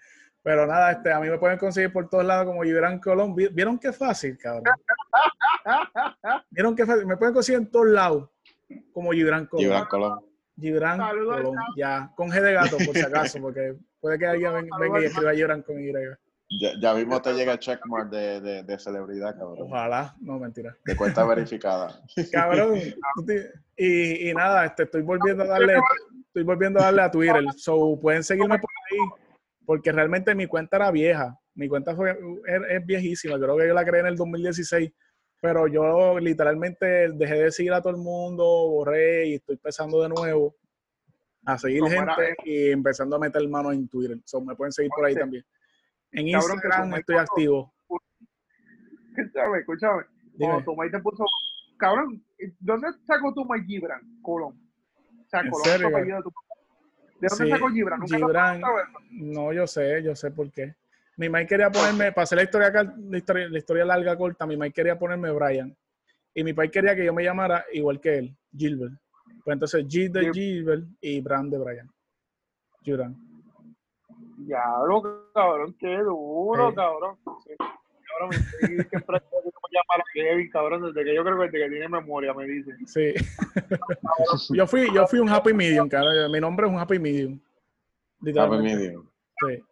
pero nada, este, a mí me pueden conseguir por todos lados como Gibran Colón. Vi- ¿Vieron qué fácil, cabrón? <laughs> ¿Vieron qué fácil? Me pueden conseguir en todos lados como Gibran Colón. Gibran Colón. Gibran Saludos, Colón, ya, con G de gato, por si acaso, porque puede que alguien ven- venga y escriba Gibran con Y. Ya, ya mismo te llega el checkmark de, de, de celebridad, cabrón. Ojalá, no, mentira. De cuenta verificada. <laughs> Cabrón, y, y nada, este, estoy volviendo a darle, <laughs> estoy volviendo a darle a Twitter, so pueden seguirme por ahí, porque realmente mi cuenta era vieja, mi cuenta fue, es, viejísima, creo que yo la creé en el 2016, pero yo literalmente dejé de seguir a todo el mundo, borré y estoy empezando de nuevo a seguir Como era gente y empezando a meter mano en Twitter, so me pueden seguir por ahí Oye, también. En cabrón, Instagram estoy activo. <laughs> Escúchame, escúchame. Cuando tu maíz te puso. Cabrón, ¿dónde sacó tu maíz Gibran? Colón. O sea, ¿En Colón es tu apellido de tu papá. ¿De dónde Sí, sacó Gibran? ¿Nunca te Gibran, has preguntado eso? no, yo sé, yo sé por qué. Mi Mike quería ponerme, para hacer la historia, la historia, la historia larga, corta, mi Mike quería ponerme Brian. Y mi pai quería que yo me llamara igual que él, Gilbert. Pues entonces G de Gil- Gilbert y Bran de Brian. Gibran. Diablo, cabrón, qué duro, Sí. cabrón. Cabrón, me siempre como llamar a Kevin, cabrón, desde que yo creo que desde que tiene memoria, me dice. Sí. yo fui, yo fui un happy medium, cara. Mi nombre es un happy medium. Happy medium. Sí.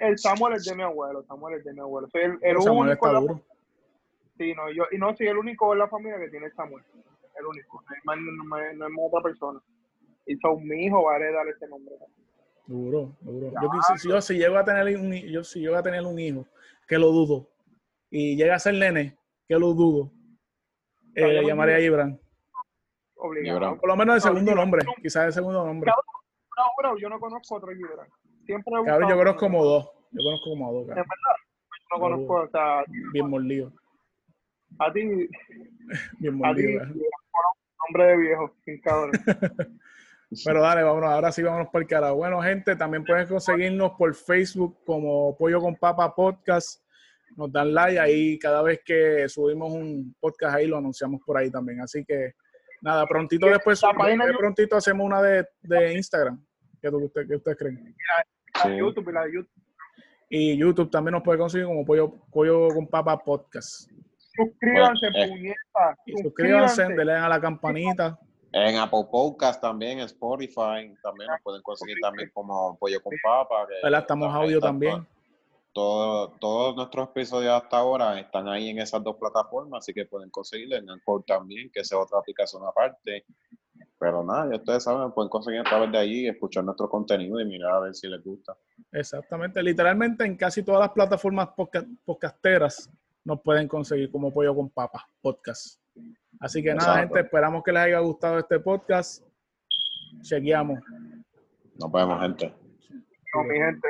El Samuel es de mi abuelo, Samuel es de mi abuelo. Soy el, el Samuel único. está duro. Sí, no, yo, y no soy el único en la familia que tiene Samuel. El único. No hay más, no, hay- no hay otra persona. Y son mi hijo va a heredar ese nombre. Duro, duro. Yo, si yo si llego a tener un yo si llego a tener un hijo, que lo dudo, y llega a ser nene, que lo dudo, eh, le yo llamaría a Ibran. Obligado. Gibran. Por lo menos el segundo Gibran. nombre, quizás el segundo nombre. No, bro, yo no conozco otro Gibran. Siempre he Cabrón, yo conozco como dos. Yo conozco como dos, cabrón. No conozco, o sea, Bien mordido. a ti, <laughs> Bien a ti, mordido. nombre de viejo, sin cabrón. <laughs> Pero dale, vámonos, ahora sí vámonos por el carajo. Bueno, gente, también pueden conseguirnos por Facebook como Pollo con Papa Podcast. nos dan like ahí cada vez que subimos un podcast ahí lo anunciamos por ahí también. Así que nada, prontito después, prontito hacemos una de, de Instagram. ¿Qué, usted, qué ustedes creen? La, YouTube y la de YouTube. Y YouTube también nos puede conseguir como Pollo, Pollo con Papa Podcast. Suscríbanse, puñeta. Suscríbanse, denle a la campanita. En Apple Podcast también, Spotify, también nos pueden conseguir también como Pollo con Papa. Estamos audio también. todos nuestros episodios hasta ahora están ahí en esas dos plataformas, así que pueden conseguirlo en Anchor también, que es otra aplicación aparte. Pero nada, ya ustedes saben, pueden conseguir a través de allí, escuchar nuestro contenido y mirar a ver si les gusta. Exactamente, literalmente en casi todas las plataformas podcasteras nos pueden conseguir como Pollo con Papa Podcast. Así que nada, gente, esperamos que les haya gustado este podcast. Chequeamos. Nos vemos, gente. No, mi gente.